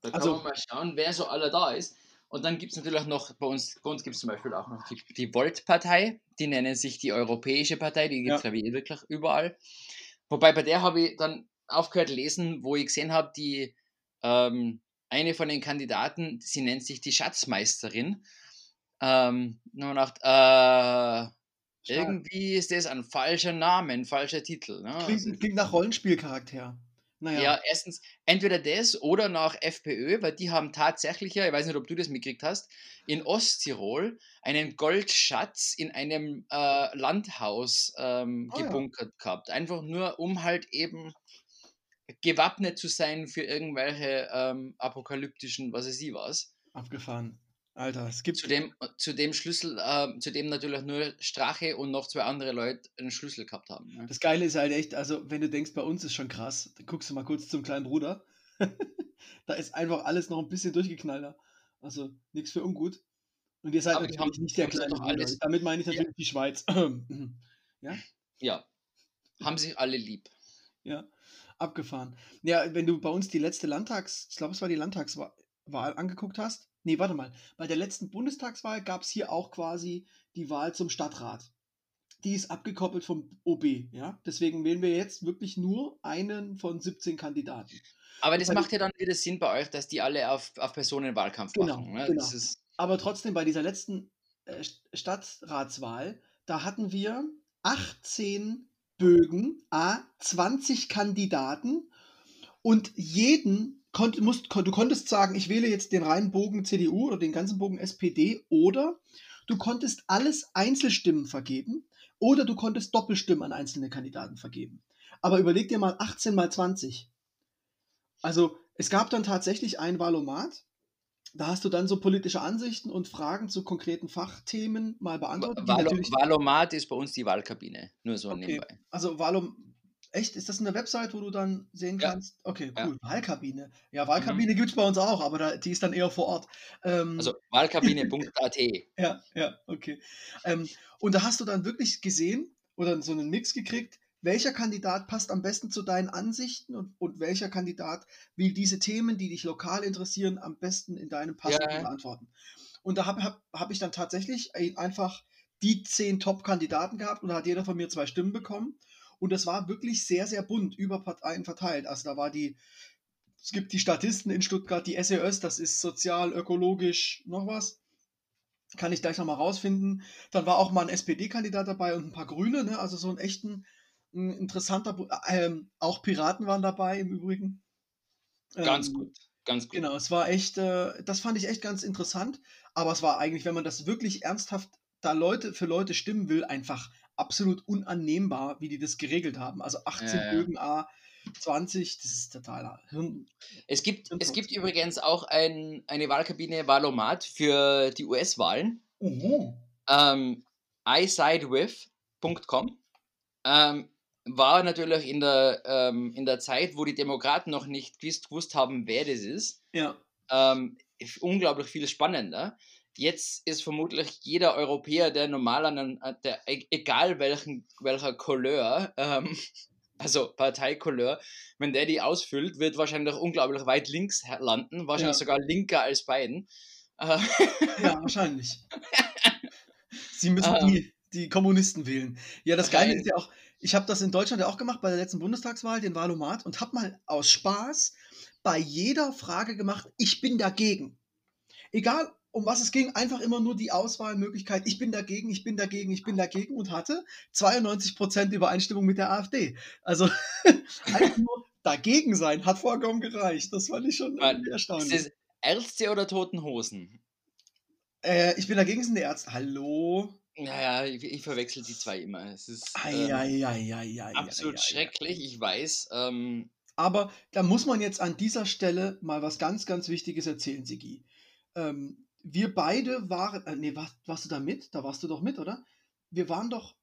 da kann Also- man mal schauen, wer so alle da ist. Und dann gibt es natürlich noch, bei uns, bei uns gibt es zum Beispiel auch noch die, die Volt-Partei, die nennen sich die Europäische Partei, die gibt es, Ja. glaube ich, eh wirklich überall. Wobei bei der habe ich dann aufgehört lesen, wo ich gesehen habe, die ähm, eine von den Kandidaten, sie nennt sich die Schatzmeisterin. Ähm, nur nach, äh, irgendwie ist das ein falscher Name, ein falscher Titel. Ne? Also, Klingt, klingt nach Rollenspielcharakter. Naja. ja, erstens entweder das oder nach FPÖ, weil die haben tatsächlich ja, ich weiß nicht, ob du das mitgekriegt hast, in Osttirol einen Goldschatz in einem äh, Landhaus ähm, ja. gebunkert gehabt. Einfach nur, um halt eben gewappnet zu sein für irgendwelche ähm, apokalyptischen, was weiß ich was. Abgefahren. Alter, es gibt. Zu dem, zu dem Schlüssel, ähm, zu dem natürlich nur Strache und noch zwei andere Leute einen Schlüssel gehabt haben. Ne? Das Geile ist halt echt, also wenn du denkst, bei uns ist schon krass, dann guckst du mal kurz zum kleinen Bruder. da ist einfach alles noch ein bisschen durchgeknallter. Also nichts für ungut. Und ihr seid Aber natürlich haben- nicht der kleine Bruder. alles- Damit meine ich Ja. natürlich die Schweiz. Ja. Haben sich alle lieb. ja, abgefahren. Ja, wenn du bei uns die letzte Landtags, ich glaube, es war die Landtagswahl Wahl angeguckt hast. Nee, warte mal. Bei der letzten Bundestagswahl gab es hier auch quasi die Wahl zum Stadtrat. Die ist abgekoppelt vom OB, ja. Deswegen wählen wir jetzt wirklich nur einen von 17 Kandidaten. Aber das macht ja dann wieder Sinn bei euch, dass die alle auf, auf Personenwahlkampf Genau, machen. Ne? genau. Aber trotzdem, bei dieser letzten äh, St- Stadtratswahl, da hatten wir 18 Bögen, a 20 Kandidaten und jeden konnt, musst, kon, du konntest sagen, ich wähle jetzt den reinen Bogen CDU oder den ganzen Bogen SPD oder du konntest alles Einzelstimmen vergeben oder du konntest Doppelstimmen an einzelne Kandidaten vergeben. Aber überleg dir mal 18 mal 20. Also es gab dann tatsächlich ein Valomat, da hast du dann so politische Ansichten und Fragen zu konkreten Fachthemen mal beantwortet. Valomat ist bei uns die Wahlkabine. Nur so Okay. nebenbei. also Valom, Echt? Ist das eine Website, wo du dann sehen Ja. kannst? Okay, Ja. cool. Wahlkabine. Ja, Wahlkabine gibt's bei uns auch, aber da, die ist dann eher vor Ort. Ähm, Also wahlkabine.at. Ja, ja, okay. Ähm, und da hast du dann wirklich gesehen oder so einen Mix gekriegt, welcher Kandidat passt am besten zu deinen Ansichten und, und welcher Kandidat will diese Themen, die dich lokal interessieren, am besten in deinem passenden Ja. beantworten. Und da habe hab, hab ich dann tatsächlich ein- einfach die zehn Top-Kandidaten gehabt und da hat jeder von mir zwei Stimmen bekommen. Und das war wirklich sehr, sehr bunt über Parteien verteilt. Also da war die, es gibt die Statisten in Stuttgart, die SEÖs, das ist sozial, ökologisch, noch was. Kann ich gleich nochmal rausfinden. Dann war auch mal ein SPD-Kandidat dabei und ein paar Grüne, ne? also so ein echten, ein interessanter, ähm, auch Piraten waren dabei im Übrigen. Ganz Ähm, gut. Ganz gut. Genau, es war echt, äh, das fand ich echt ganz interessant. Aber es war eigentlich, wenn man das wirklich ernsthaft da Leute für Leute stimmen will, einfach absolut unannehmbar, wie die das geregelt haben. Also 18 Ja, ja. Bögen A, 20, das ist total Hirn. Es gibt, es Infos. gibt übrigens auch ein, eine Wahlkabine Wahlomat für die US-Wahlen. Oh. Ähm, isidewith.com ähm, war natürlich in der, ähm, in der Zeit, wo die Demokraten noch nicht gewusst, gewusst haben, wer das ist, Ja, ähm, unglaublich viel spannender. Jetzt ist vermutlich jeder Europäer, der normal an einem, äh, der, e- egal welchen, welcher Couleur, ähm, also Parteikouleur, wenn der die ausfüllt, wird wahrscheinlich unglaublich weit links landen, wahrscheinlich Ja. sogar linker als Biden. Äh, ja, wahrscheinlich. Sie müssen Ähm. die, die Kommunisten wählen. Ja, das Geile ist ja auch, ich habe das in Deutschland ja auch gemacht bei der letzten Bundestagswahl, den Wahlomat, und habe mal aus Spaß bei jeder Frage gemacht, ich bin dagegen. Egal, um was es ging, einfach immer nur die Auswahlmöglichkeit, ich bin dagegen, ich bin dagegen, ich bin dagegen und hatte 92% Übereinstimmung mit der AfD. Also einfach nur dagegen sein hat vollkommen gereicht. Das fand ich schon irgendwie ist erstaunlich. es Ärzte oder Toten Hosen? Äh, ich bin dagegen sind die Ärzte. Hallo? Naja, ich, ich verwechsel die zwei immer. Es ist ähm, Eieieiei. absolut schrecklich, ich weiß. Ähm, Aber da muss man jetzt an dieser Stelle mal was ganz, ganz Wichtiges erzählen, Sigi. Ähm, wir beide waren, äh, nee, warst, warst du da mit? Da warst du doch mit, oder? Wir waren doch,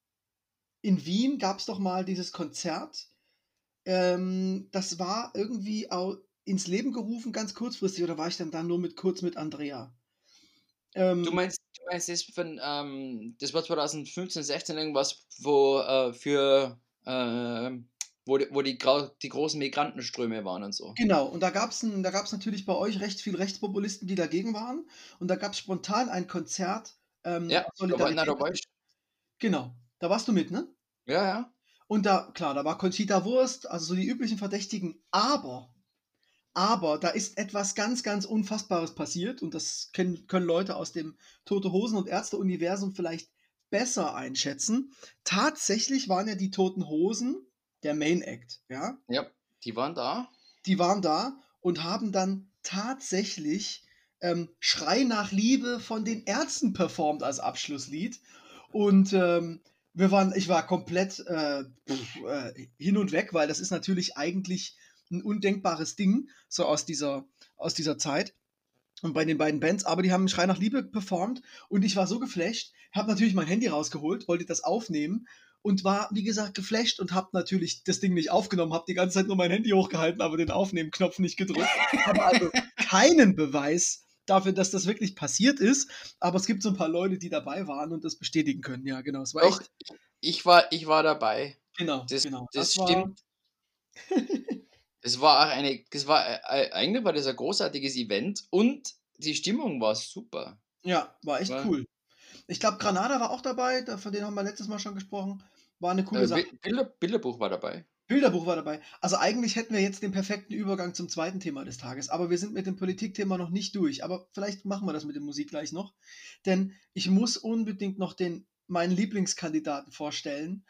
in Wien gab es doch mal dieses Konzert. Ähm, das war irgendwie auch ins Leben gerufen, ganz kurzfristig, oder war ich dann da nur mit kurz mit Andrea? Ähm, du meinst, du meinst das von, ähm, das war 2015, 16 irgendwas, wo äh, für, äh, wo, die, wo die, die großen Migrantenströme waren und so. Genau, und da gab es da gab's natürlich bei euch recht viel Rechtspopulisten, die dagegen waren. Und da gab es spontan ein Konzert. Ähm, Ja, Solidarität. ich. Genau, da warst du mit, ne? Ja, ja. Und da, klar, da war Conchita Wurst, also so die üblichen Verdächtigen. Aber, aber da ist etwas ganz, ganz Unfassbares passiert. Und das können, können Leute aus dem Tote Hosen- und Ärzte-Universum vielleicht besser einschätzen. Tatsächlich waren ja die Toten Hosen der Main Act, ja? Ja, die waren da. die waren da und haben dann tatsächlich ähm, Schrei nach Liebe von den Ärzten performt als Abschlusslied. Und ähm, wir waren, ich war komplett äh, äh, hin und weg, weil das ist natürlich eigentlich ein undenkbares Ding, so aus dieser, aus dieser Zeit. Und bei den beiden Bands, aber die haben Schrei nach Liebe performt und ich war so geflasht, habe natürlich mein Handy rausgeholt, wollte das aufnehmen und war, wie gesagt, geflasht und habe natürlich das Ding nicht aufgenommen, habe die ganze Zeit nur mein Handy hochgehalten, aber den Aufnehmen-Knopf nicht gedrückt. Habe also keinen Beweis dafür, dass das wirklich passiert ist, aber es gibt so ein paar Leute, die dabei waren und das bestätigen können. Ja, genau, es war Doch, echt, ich war, ich war dabei. genau, Das, genau. das, war- stimmt. Es war auch eine, das war äh, eigentlich war das ein großartiges Event und die Stimmung war super. Ja, war echt War- cool. Ich glaube, Granada war auch dabei, da- von denen haben wir letztes Mal schon gesprochen. War eine coole Äh, Sache. Bi- Bilder, Bilderbuch war dabei. Bilderbuch war dabei. Also eigentlich hätten wir jetzt den perfekten Übergang zum zweiten Thema des Tages, aber wir sind mit dem Politikthema noch nicht durch. Aber vielleicht machen wir das mit der Musik gleich noch. Denn ich muss unbedingt noch den, meinen Lieblingskandidaten vorstellen,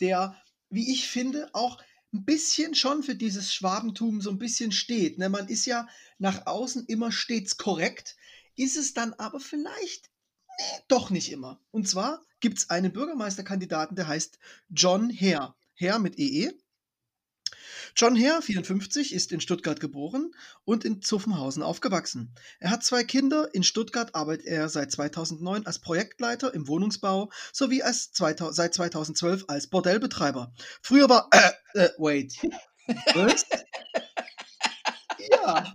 der, wie ich finde, auch ein bisschen schon für dieses Schwabentum so ein bisschen steht. Ne? Man ist ja nach außen immer stets korrekt, ist es dann aber vielleicht doch nicht immer. Und zwar gibt es einen Bürgermeisterkandidaten, der heißt John Hare. Hare mit EE. John Hare, 54, ist in Stuttgart geboren und in Zuffenhausen aufgewachsen. Er hat zwei Kinder. In Stuttgart arbeitet er seit 2009 als Projektleiter im Wohnungsbau sowie als 2000, seit 2012 als Bordellbetreiber. Früher war. Äh, äh, wait. Ja.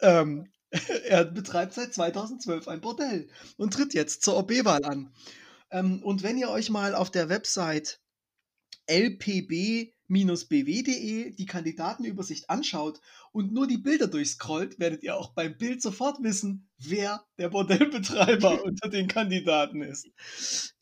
Ähm, er betreibt seit 2012 ein Bordell und tritt jetzt zur OB-Wahl an. Ähm, und wenn ihr euch mal auf der Website lpb-bw.de die Kandidatenübersicht anschaut und nur die Bilder durchscrollt, werdet ihr auch beim Bild sofort wissen, wer der Bordellbetreiber unter den Kandidaten ist.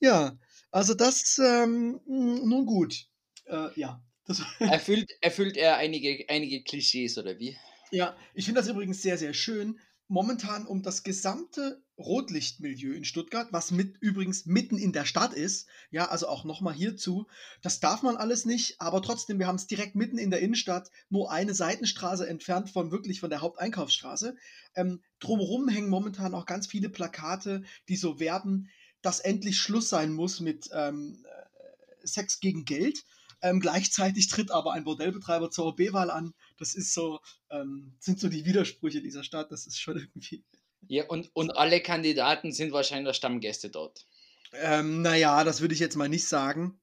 Ja, also das ähm, nun gut. Äh, ja. Das erfüllt, erfüllt er einige, einige Klischees oder wie? Ja, ich finde das übrigens sehr, sehr schön. Momentan um das gesamte Rotlichtmilieu in Stuttgart, was mit übrigens mitten in der Stadt ist. Ja, also auch nochmal hierzu. Das darf man alles nicht, aber trotzdem, wir haben es direkt mitten in der Innenstadt, nur eine Seitenstraße entfernt von wirklich von der Haupteinkaufsstraße. Ähm, drumherum hängen momentan auch ganz viele Plakate, die so werben, dass endlich Schluss sein muss mit ähm, äh, Sex gegen Geld. Ähm, gleichzeitig tritt aber ein Bordellbetreiber zur OB-Wahl an. Das ist so, ähm, sind so die Widersprüche dieser Stadt. Das ist schon irgendwie. Ja, und, und alle Kandidaten sind wahrscheinlich Stammgäste dort. Ähm, naja, das würde ich jetzt mal nicht sagen.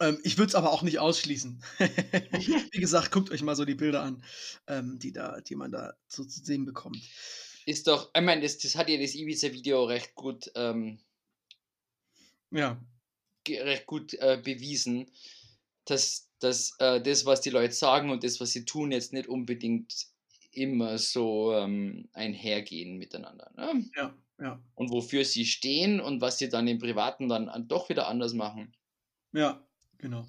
Ähm, ich würde es aber auch nicht ausschließen. Wie gesagt, guckt euch mal so die Bilder an, ähm, die, da, die man da so zu sehen bekommt. Ist doch, ich meine, das, das hat ja das Ibiza-Video recht gut, ähm, ja. recht gut äh, bewiesen, dass, dass äh, das, was die Leute sagen und das, was sie tun, jetzt nicht unbedingt immer so ähm, einhergehen miteinander. Ne? Ja, ja. Und wofür sie stehen und was sie dann im Privaten dann doch wieder anders machen. Ja, genau.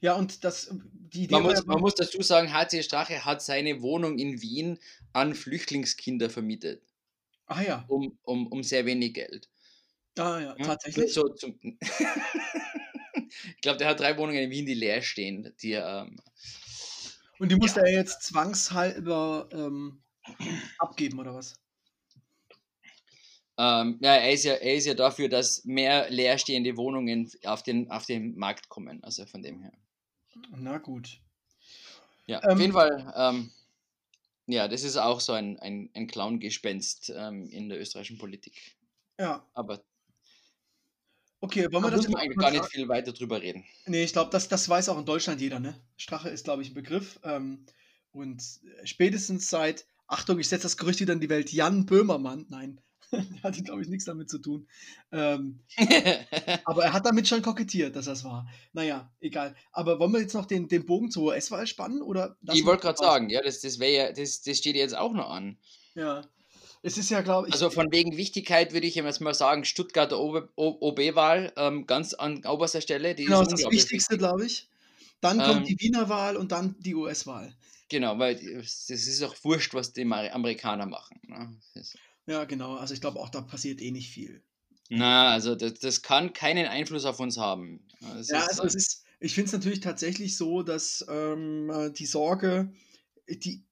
Ja, und das, die Idee man, muss, man muss dazu sagen, HC Strache hat seine Wohnung in Wien an Flüchtlingskinder vermietet. Ah ja. Um, um, um sehr wenig Geld. Ah ja, ja tatsächlich. So, zum, ich glaube, der hat drei Wohnungen in Wien, die leer stehen, die ähm, und die musste ja. er jetzt zwangshalber ähm, abgeben, oder was? Ähm, ja, er ist ja, er ist ja dafür, dass mehr leerstehende Wohnungen auf den, auf den Markt kommen. Also von dem her. Na gut. Ja, ähm, auf jeden Fall. Ähm, ja, das ist auch so ein, ein, ein Clown-Gespenst ähm, in der österreichischen Politik. Ja. Aber Okay, wollen wir da das muss man eigentlich gar nicht viel weiter drüber reden. Nee, ich glaube, das, das weiß auch in Deutschland jeder, ne? Strache ist, glaube ich, ein Begriff. Ähm, und spätestens seit, Achtung, ich setze das Gerücht wieder in die Welt, Jan Böhmermann, nein, der hatte, glaube ich, nichts damit zu tun. Ähm, aber er hat damit schon kokettiert, dass das war. Naja, egal. Aber wollen wir jetzt noch den, den Bogen zur US-Wahl spannen? Oder ich wollte gerade sagen, ja, das, das, ja, das, das steht jetzt auch noch an. Ja. Es ist ja, glaube ich. Also von wegen Wichtigkeit würde ich jetzt mal sagen, Stuttgarter OB-Wahl ähm, ganz an oberster Stelle. Die genau, ist das Wichtigste, glaube ich. Dann kommt ähm, die Wiener Wahl und dann die US-Wahl. Genau, weil es ist auch wurscht, was die Amerikaner machen. Ne? Ja, genau. Also ich glaube auch, da passiert eh nicht viel. Na, also das, das kann keinen Einfluss auf uns haben. Das ja, ist, also es ist, ich finde es natürlich tatsächlich so, dass ähm, die Sorge, die,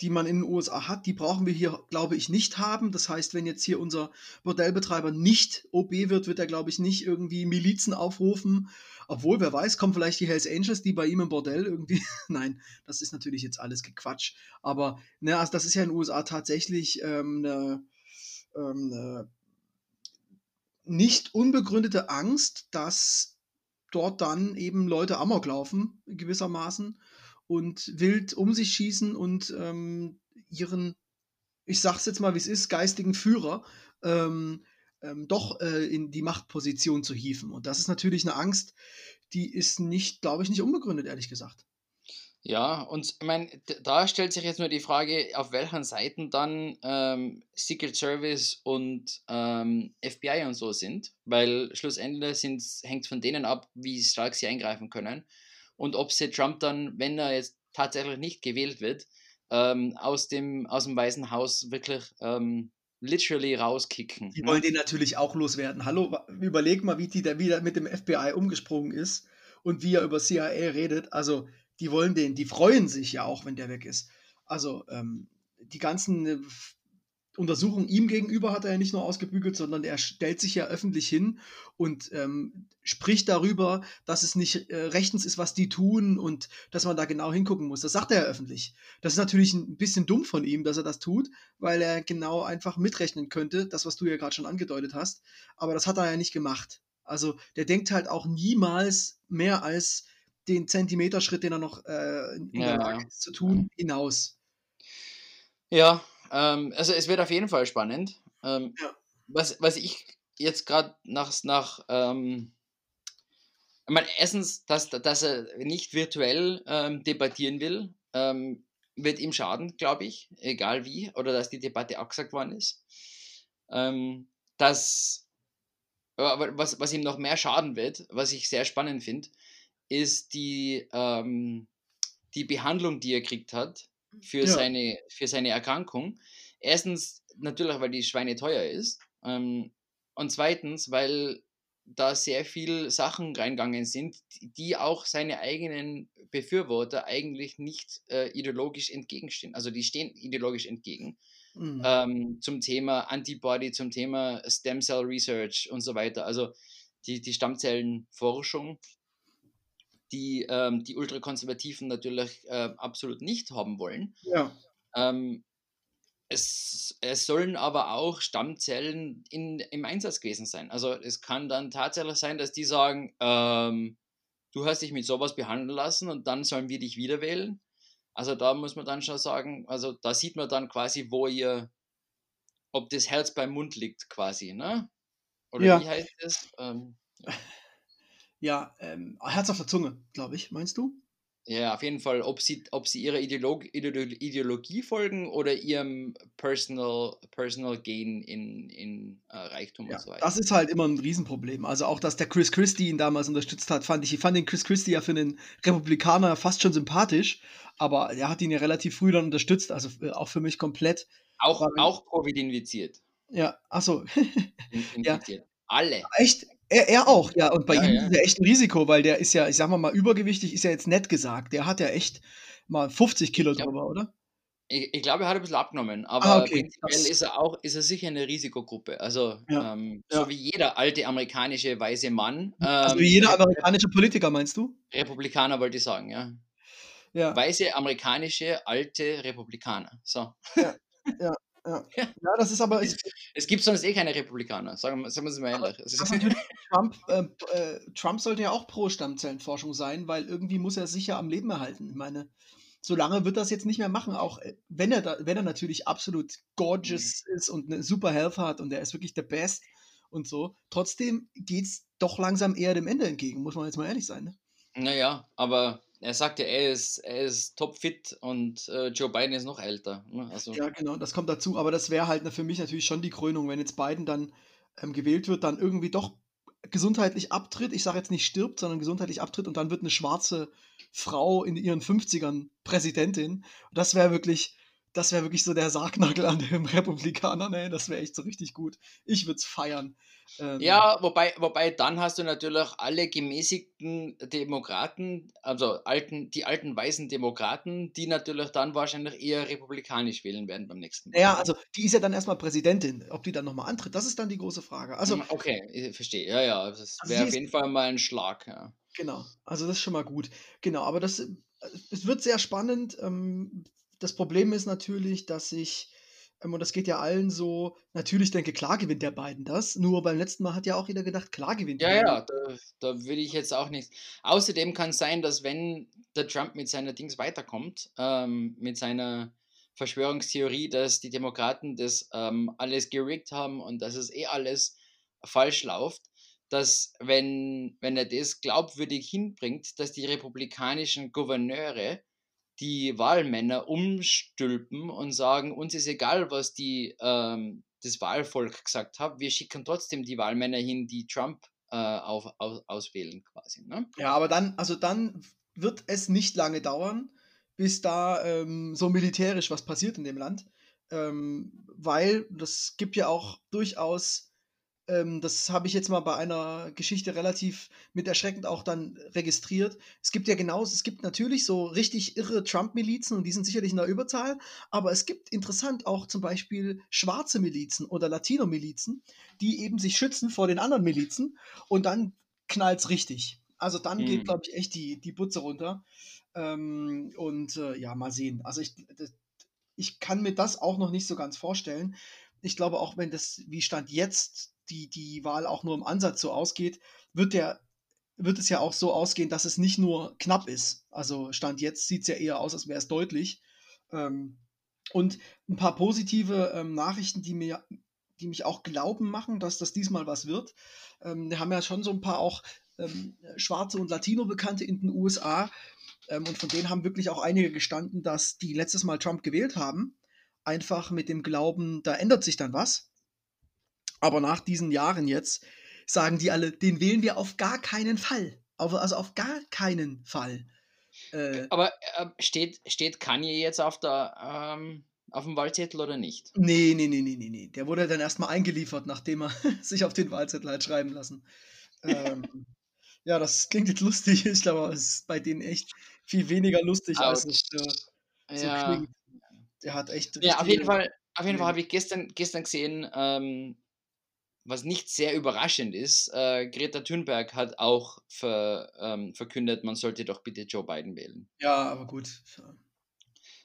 die man in den USA hat, die brauchen wir hier, glaube ich, nicht haben. Das heißt, wenn jetzt hier unser Bordellbetreiber nicht OB wird, wird er, glaube ich, nicht irgendwie Milizen aufrufen. Obwohl, wer weiß, kommen vielleicht die Hells Angels, die bei ihm im Bordell irgendwie. Nein, das ist natürlich jetzt alles Gequatsch. Aber ne, also das ist ja in den USA tatsächlich ähm, eine, ähm, eine nicht unbegründete Angst, dass dort dann eben Leute Amok laufen, gewissermaßen und wild um sich schießen und ähm, ihren, ich sag's jetzt mal, wie es ist, geistigen Führer ähm, ähm, doch äh, in die Machtposition zu hieven. Und das ist natürlich eine Angst, die ist nicht, glaube ich, nicht unbegründet, ehrlich gesagt. Ja, und ich meine, da stellt sich jetzt nur die Frage, auf welchen Seiten dann ähm, Secret Service und ähm, FBI und so sind, weil schlussendlich hängt es von denen ab, wie stark sie eingreifen können und ob sie Trump dann, wenn er jetzt tatsächlich nicht gewählt wird, ähm, aus, dem, aus dem Weißen Haus wirklich ähm, literally rauskicken. Die ne? wollen den natürlich auch loswerden. Hallo, überleg mal, wie die da wieder mit dem FBI umgesprungen ist und wie er über CIA redet. Also, die wollen den, die freuen sich ja auch, wenn der weg ist. Also, ähm, die ganzen äh, Untersuchung ihm gegenüber hat er ja nicht nur ausgebügelt, sondern er stellt sich ja öffentlich hin und ähm, spricht darüber, dass es nicht äh, rechtens ist, was die tun und dass man da genau hingucken muss. Das sagt er ja öffentlich. Das ist natürlich ein bisschen dumm von ihm, dass er das tut, weil er genau einfach mitrechnen könnte, das, was du ja gerade schon angedeutet hast. Aber das hat er ja nicht gemacht. Also der denkt halt auch niemals mehr als den Zentimeterschritt, den er noch äh, in Ja, der Lage ist zu tun, hinaus. Ja, ähm, also es wird auf jeden Fall spannend. Ähm, Ja. was, was ich jetzt gerade nach, nach ähm, ich meine, erstens, dass, dass er nicht virtuell ähm, debattieren will, ähm, wird ihm schaden, glaube ich, egal wie, oder dass die Debatte abgesagt worden ist. Ähm, dass, aber was, was ihm noch mehr schaden wird, was ich sehr spannend finde, ist die, ähm, die Behandlung, die er gekriegt hat für, Ja. seine, für seine Erkrankung. Erstens natürlich, weil die Schweine teuer ist. Ähm, und zweitens, weil da sehr viel Sachen reingegangen sind, die- auch seine eigenen Befürworter eigentlich nicht äh, ideologisch entgegenstehen. Also die stehen ideologisch entgegen Mhm. ähm, zum Thema Antibody, zum Thema Stem Cell Research und so weiter. Also die, die Stammzellenforschung, die ähm, die Ultrakonservativen natürlich äh, absolut nicht haben wollen. ja. Ähm, es, es sollen aber auch Stammzellen in, im Einsatz gewesen sein. Also es kann dann tatsächlich sein, dass die sagen, ähm, du hast dich mit sowas behandeln lassen und dann sollen wir dich wieder wählen. Also da muss man dann schon sagen, also da sieht man dann quasi, wo ihr, ob das Herz beim Mund liegt quasi, ne? Oder Ja. wie heißt das? Ähm, Ja, ähm, Herz auf der Zunge, glaube ich, meinst du? ja, auf jeden Fall, ob sie, ob sie ihrer Ideolog Ideolo- Ideologie folgen oder ihrem Personal, Personal Gain in, in äh, Reichtum Ja, und so weiter. das ist halt immer ein Riesenproblem. Also auch, dass der Chris Christie ihn damals unterstützt hat, fand ich. Ich fand den Chris Christie ja für einen Republikaner fast schon sympathisch, aber er hat ihn ja relativ früh dann unterstützt, also äh, auch für mich komplett. auch, auch Covid infiziert. Ja, achso, In, Ja. infiziert. Alle. echt? Er, er auch, ja. Und bei Ja, ihm ja. ist er echt ein Risiko, weil der ist ja, ich sag mal mal, übergewichtig ist ja jetzt nett gesagt. Der hat ja echt mal 50 Kilo Ja. drüber, oder? Ich, ich glaube, er hat ein bisschen abgenommen, aber Ah, okay, prinzipiell das- ist er auch, ist er sicher eine Risikogruppe. Also Ja, ähm, ja. so wie jeder alte amerikanische weiße Mann. Also ähm, wie jeder Rep- amerikanische Politiker, meinst du? Republikaner wollte ich sagen, ja. Ja. Weiße amerikanische alte Republikaner. So. Ja, das ist aber. Ich, Es gibt sonst eh keine Republikaner, sagen wir, sagen wir es mal ehrlich. Es Trump, äh, äh, Trump sollte ja auch pro Stammzellenforschung sein, weil irgendwie muss er sich ja am Leben erhalten. Ich meine, solange wird das jetzt nicht mehr machen, auch äh, wenn er, da, wenn er natürlich absolut gorgeous ist und eine super Health hat und er ist wirklich der Best und so. Trotzdem geht es doch langsam eher dem Ende entgegen, muss man jetzt mal ehrlich sein. Ne? naja, aber er sagt ja, er ist, er ist topfit und äh, Joe Biden ist noch älter. Ne? Also, Ja, genau, das kommt dazu. Aber das wäre halt für mich natürlich schon die Krönung, wenn jetzt Biden dann ähm, gewählt wird, dann irgendwie doch gesundheitlich abtritt. Ich sage jetzt nicht stirbt, sondern gesundheitlich abtritt und dann wird eine schwarze Frau in ihren 50ern Präsidentin. Das wäre wirklich, das wäre wirklich so der Sargnagel an den Republikanern, ey. Das wäre echt so richtig gut. Ich würde es feiern. Ähm, Ja, wobei, wobei dann hast du natürlich alle gemäßigten Demokraten, also alten, die alten weißen Demokraten, die natürlich dann wahrscheinlich eher republikanisch wählen werden beim nächsten Mal. Ja, also die ist ja dann erstmal Präsidentin. Ob die dann nochmal antritt, das ist dann die große Frage. Also, Hm, okay, ich verstehe. Ja, ja, das Also wäre sie auf jeden Fall mal ein Schlag. Ja. Genau, also das ist schon mal gut. Genau, aber das, äh, es wird sehr spannend. Ähm, das Problem ist natürlich, dass ich, ähm, und das geht ja allen so, natürlich denke, klar gewinnt der Biden das. Nur beim letzten Mal hat ja auch jeder gedacht, klar gewinnt Ja, Biden. ja, da, da würde ich jetzt auch nicht. Außerdem kann es sein, dass wenn der Trump mit seiner Dings weiterkommt, ähm, mit seiner Verschwörungstheorie, dass die Demokraten das ähm, alles gerickt haben und dass es eh alles falsch läuft, dass wenn, wenn er das glaubwürdig hinbringt, dass die republikanischen Gouverneure die Wahlmänner umstülpen und sagen, uns ist egal, was die, ähm, das Wahlvolk gesagt hat, wir schicken trotzdem die Wahlmänner hin, die Trump äh, auf, aus, auswählen quasi. Ne? Ja, aber dann, also dann wird es nicht lange dauern, bis da ähm, so militärisch was passiert in dem Land. Ähm, weil das gibt ja auch durchaus ähm, das habe ich jetzt mal bei einer Geschichte relativ mit erschreckend auch dann registriert. Es gibt ja genauso, es gibt natürlich so richtig irre Trump-Milizen und die sind sicherlich in der Überzahl, aber es gibt interessant auch zum Beispiel schwarze Milizen oder Latino-Milizen, die eben sich schützen vor den anderen Milizen und dann knallt es richtig. Also dann hm. geht, glaube ich, echt die, die Butze runter. Ähm, und äh, ja, mal sehen. Also ich, das, ich kann mir das auch noch nicht so ganz vorstellen. Ich glaube, auch wenn das, wie Stand jetzt, die, die Wahl auch nur im Ansatz so ausgeht, wird der wird es ja auch so ausgehen, dass es nicht nur knapp ist. Also Stand jetzt sieht es ja eher aus, als wäre es deutlich. Ähm, und ein paar positive ähm, Nachrichten, die mir, die mich auch glauben machen, dass das diesmal was wird. Ähm, wir haben ja schon so ein paar auch ähm, Schwarze und Latino-Bekannte in den USA. Ähm, und von denen haben wirklich auch einige gestanden, dass die letztes Mal Trump gewählt haben. Einfach mit dem Glauben, da ändert sich dann was. Aber nach diesen Jahren jetzt sagen die alle, den wählen wir auf gar keinen Fall. also auf gar keinen Fall. Äh, Aber äh, steht, steht Kanye jetzt auf, der, ähm, auf dem Wahlzettel oder nicht? Nee, nee, nee, nee, nee, nee. Der wurde dann erstmal eingeliefert, nachdem er sich auf den Wahlzettel hat schreiben lassen. Ähm, ja, das klingt jetzt lustig. Ich glaube, es ist bei denen echt viel weniger lustig, Aber als es äh, so ja. klingt. Der hat echt. Ja, auf jeden Fall, auf jeden Fall habe ich gestern, gestern gesehen, ähm, was nicht sehr überraschend ist, äh, Greta Thunberg hat auch ver, ähm, verkündet, man sollte doch bitte Joe Biden wählen. Ja, aber gut.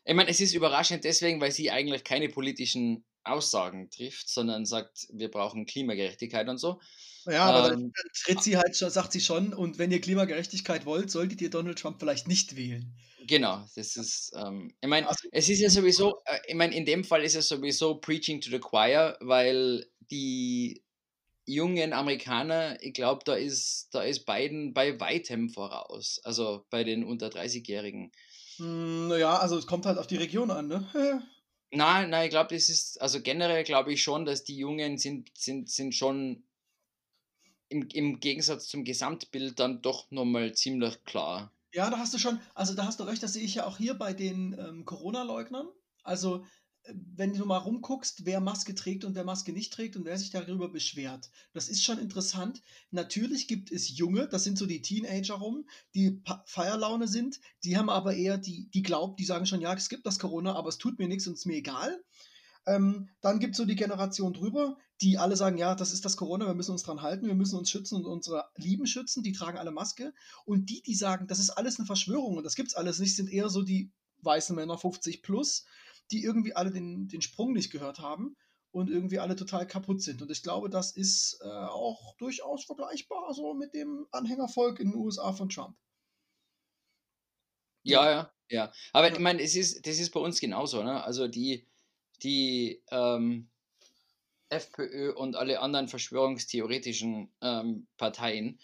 Ich meine, es ist überraschend deswegen, weil sie eigentlich keine politischen Aussagen trifft, sondern sagt, wir brauchen Klimagerechtigkeit und so. Ja, aber ähm, dann tritt sie halt schon, sagt sie schon, und wenn ihr Klimagerechtigkeit wollt, solltet ihr Donald Trump vielleicht nicht wählen. Genau, das ist, ähm, ich meine, also, es ist ja sowieso, äh, ich meine, in dem Fall ist es sowieso Preaching to the Choir, weil die jungen Amerikaner, ich glaube, da ist, da ist Biden bei weitem voraus, also bei den unter 30-Jährigen. Hm, naja, also es kommt halt auf die Region an, ne? Nein, nein, ich glaube, das ist, also generell glaube ich schon, dass die Jungen sind, sind, sind schon im, im Gegensatz zum Gesamtbild dann doch nochmal ziemlich klar. Ja, da hast du schon, also da hast du recht, das sehe ich ja auch hier bei den ähm, Corona-Leugnern. Also wenn du mal rumguckst, wer Maske trägt und wer Maske nicht trägt und wer sich darüber beschwert. Das ist schon interessant. Natürlich gibt es Junge, das sind so die Teenager rum, die Feierlaune sind, die haben aber eher die, die glaubt, die sagen schon, ja, es gibt das Corona, aber es tut mir nichts und es ist mir egal. Ähm, dann gibt es so die Generation drüber, die alle sagen, ja, das ist das Corona, wir müssen uns dran halten, wir müssen uns schützen und unsere Lieben schützen, die tragen alle Maske. Und die, die sagen, das ist alles eine Verschwörung und das gibt es alles nicht, sind eher so die weißen Männer 50 plus, die irgendwie alle den, den Sprung nicht gehört haben und irgendwie alle total kaputt sind. Und ich glaube, das ist äh, auch durchaus vergleichbar so mit dem Anhängervolk in den USA von Trump. Ja, ja, ja. Aber ja. ich meine, es ist, das ist bei uns genauso, ne? Also die, die ähm, FPÖ und alle anderen verschwörungstheoretischen ähm, Parteien,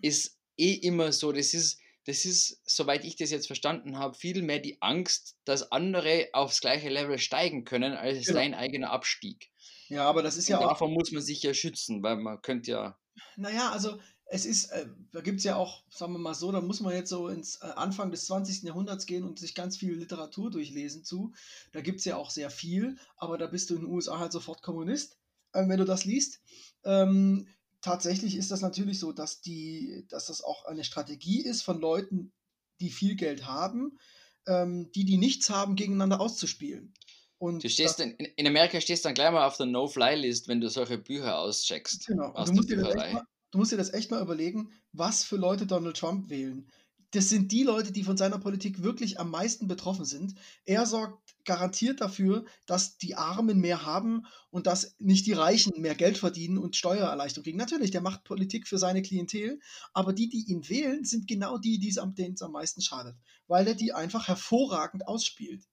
ist eh immer so, das ist, das ist, soweit ich das jetzt verstanden habe, viel mehr die Angst, dass andere aufs gleiche Level steigen können, als genau. dein eigener Abstieg. Ja, aber das ist ja auch. Davon muss man sich ja schützen, weil man könnte ja. Naja, also es ist, äh, da gibt es ja auch, sagen wir mal so, da muss man jetzt so ins äh, Anfang des 20. Jahrhunderts gehen und sich ganz viel Literatur durchlesen zu. Da gibt es ja auch sehr viel, aber da bist du in den USA halt sofort Kommunist, äh, wenn du das liest. Ähm, tatsächlich ist das natürlich so, dass, die, dass das auch eine Strategie ist von Leuten, die viel Geld haben, ähm, die, die nichts haben, gegeneinander auszuspielen. Und du stehst in, in Amerika stehst dann gleich mal auf der No-Fly-List, wenn du solche Bücher auscheckst. Genau. Aus du musst, mal, du musst dir das echt mal überlegen, was für Leute Donald Trump wählen. Das sind die Leute, die von seiner Politik wirklich am meisten betroffen sind. Er sorgt garantiert dafür, dass die Armen mehr haben und dass nicht die Reichen mehr Geld verdienen und Steuererleichterung kriegen. Natürlich, der macht Politik für seine Klientel, aber die, die ihn wählen, sind genau die, die es am, denen es am meisten schadet, weil er die einfach hervorragend ausspielt.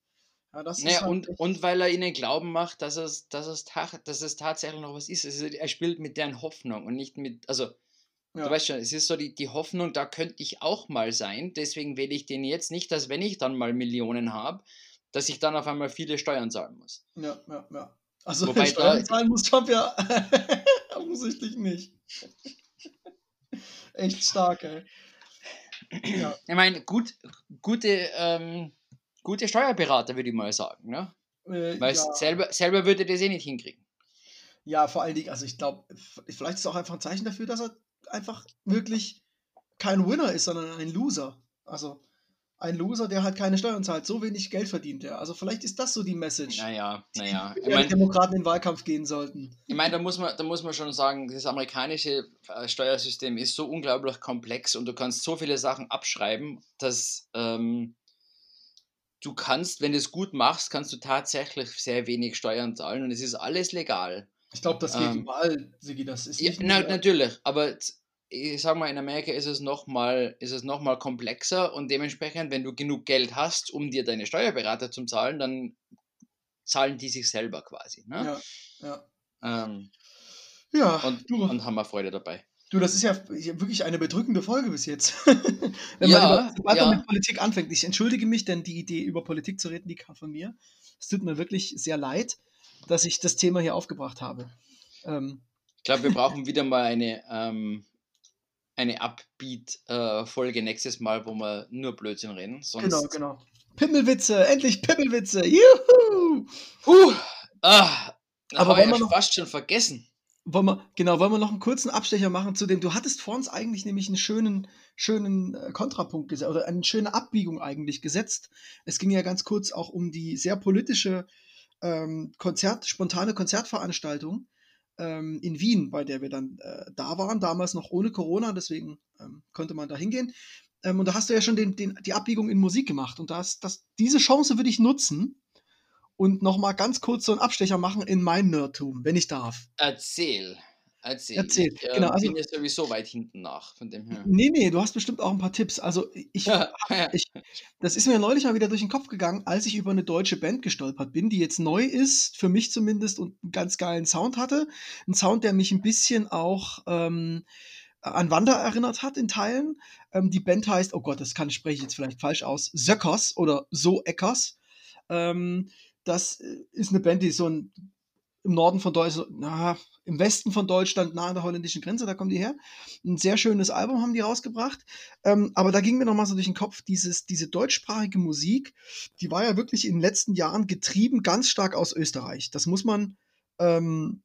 Ja, naja, halt und, und weil er ihnen glauben macht, dass es, dass, es dass es tatsächlich noch was ist. Also er spielt mit deren Hoffnung und nicht mit, also ja. du weißt schon, es ist so die, die Hoffnung, da könnte ich auch mal sein. Deswegen wähle ich den jetzt nicht, dass wenn ich dann mal Millionen habe, dass ich dann auf einmal viele Steuern zahlen muss. Ja, ja, ja. Also Wobei Steuern da, zahlen muss Trump ja offensichtlich nicht. Echt stark, ey. Ja. Ich meine, gut, gute ähm, gute Steuerberater, würde ich mal sagen. Ne? Äh, Weil ja. selber, selber würde das eh nicht hinkriegen. Ja, vor allen Dingen, also ich glaube, vielleicht ist es auch einfach ein Zeichen dafür, dass er einfach wirklich kein Winner ist, sondern ein Loser. Also ein Loser, der halt keine Steuern zahlt, so wenig Geld verdient er. Also vielleicht ist das so die Message. Naja, naja. Die ich mein, Demokraten in den Wahlkampf gehen sollten. Ich meine, da muss man, da muss man schon sagen, das amerikanische äh, Steuersystem ist so unglaublich komplex und du kannst so viele Sachen abschreiben, dass ähm, du kannst, wenn du es gut machst, kannst du tatsächlich sehr wenig Steuern zahlen und es ist alles legal. Ich glaube, das geht ähm, überall, Sigi, das ist ja, na, natürlich, aber ich sag mal, in Amerika ist es nochmal noch komplexer und dementsprechend, wenn du genug Geld hast, um dir deine Steuerberater zu zahlen, dann zahlen die sich selber quasi. Ne? Ja, ja. Ähm, ja und, du, und haben wir Freude dabei. Du, das ist ja wirklich eine bedrückende Folge bis jetzt. wenn ja, man ja. mit Politik anfängt. Ich entschuldige mich, denn die Idee, über Politik zu reden, die kam von mir. Es tut mir wirklich sehr leid, dass ich das Thema hier aufgebracht habe. Ähm, ich glaube, wir brauchen wieder mal eine ähm, eine Upbeat-Folge äh, nächstes Mal, wo wir nur Blödsinn reden. Sonst genau, genau. Pimmelwitze, endlich Pimmelwitze. Juhu! Uh, ah, aber wollen wir noch, fast schon vergessen. Wollen wir, genau, wollen wir noch einen kurzen Abstecher machen zu dem, du hattest vor uns eigentlich nämlich einen schönen, schönen äh, Kontrapunkt gesetzt, oder eine schöne Abbiegung eigentlich gesetzt. Es ging ja ganz kurz auch um die sehr politische ähm, Konzert, spontane Konzertveranstaltung ähm, in Wien, bei der wir dann äh, da waren, damals noch ohne Corona, deswegen ähm, konnte man da hingehen. Ähm, und da hast du ja schon den, den, die Abbiegung in Musik gemacht. Und das, das, diese Chance würde ich nutzen und nochmal ganz kurz so einen Abstecher machen in mein Nerdtum, wenn ich darf. Erzähl. Erzähl. Erzähl. Ich äh, genau, also, bin ja sowieso weit hinten nach, von dem her. Nee, nee, du hast bestimmt auch ein paar Tipps. Also ich, ich das ist mir neulich mal wieder durch den Kopf gegangen, als ich über eine deutsche Band gestolpert bin, die jetzt neu ist, für mich zumindest, und einen ganz geilen Sound hatte. Ein Sound, der mich ein bisschen auch ähm, an Wander erinnert hat in Teilen. Ähm, die Band heißt, oh Gott, das kann spreche ich jetzt vielleicht falsch aus, Söckers oder So Eckers. Ähm, das äh, ist eine Band, die so ein im Norden von Deutschland, na, im Westen von Deutschland, nah an der holländischen Grenze, da kommen die her. Ein sehr schönes Album haben die rausgebracht. Ähm, aber da ging mir nochmal so durch den Kopf, dieses, diese deutschsprachige Musik, die war ja wirklich in den letzten Jahren getrieben ganz stark aus Österreich. Das muss man ähm,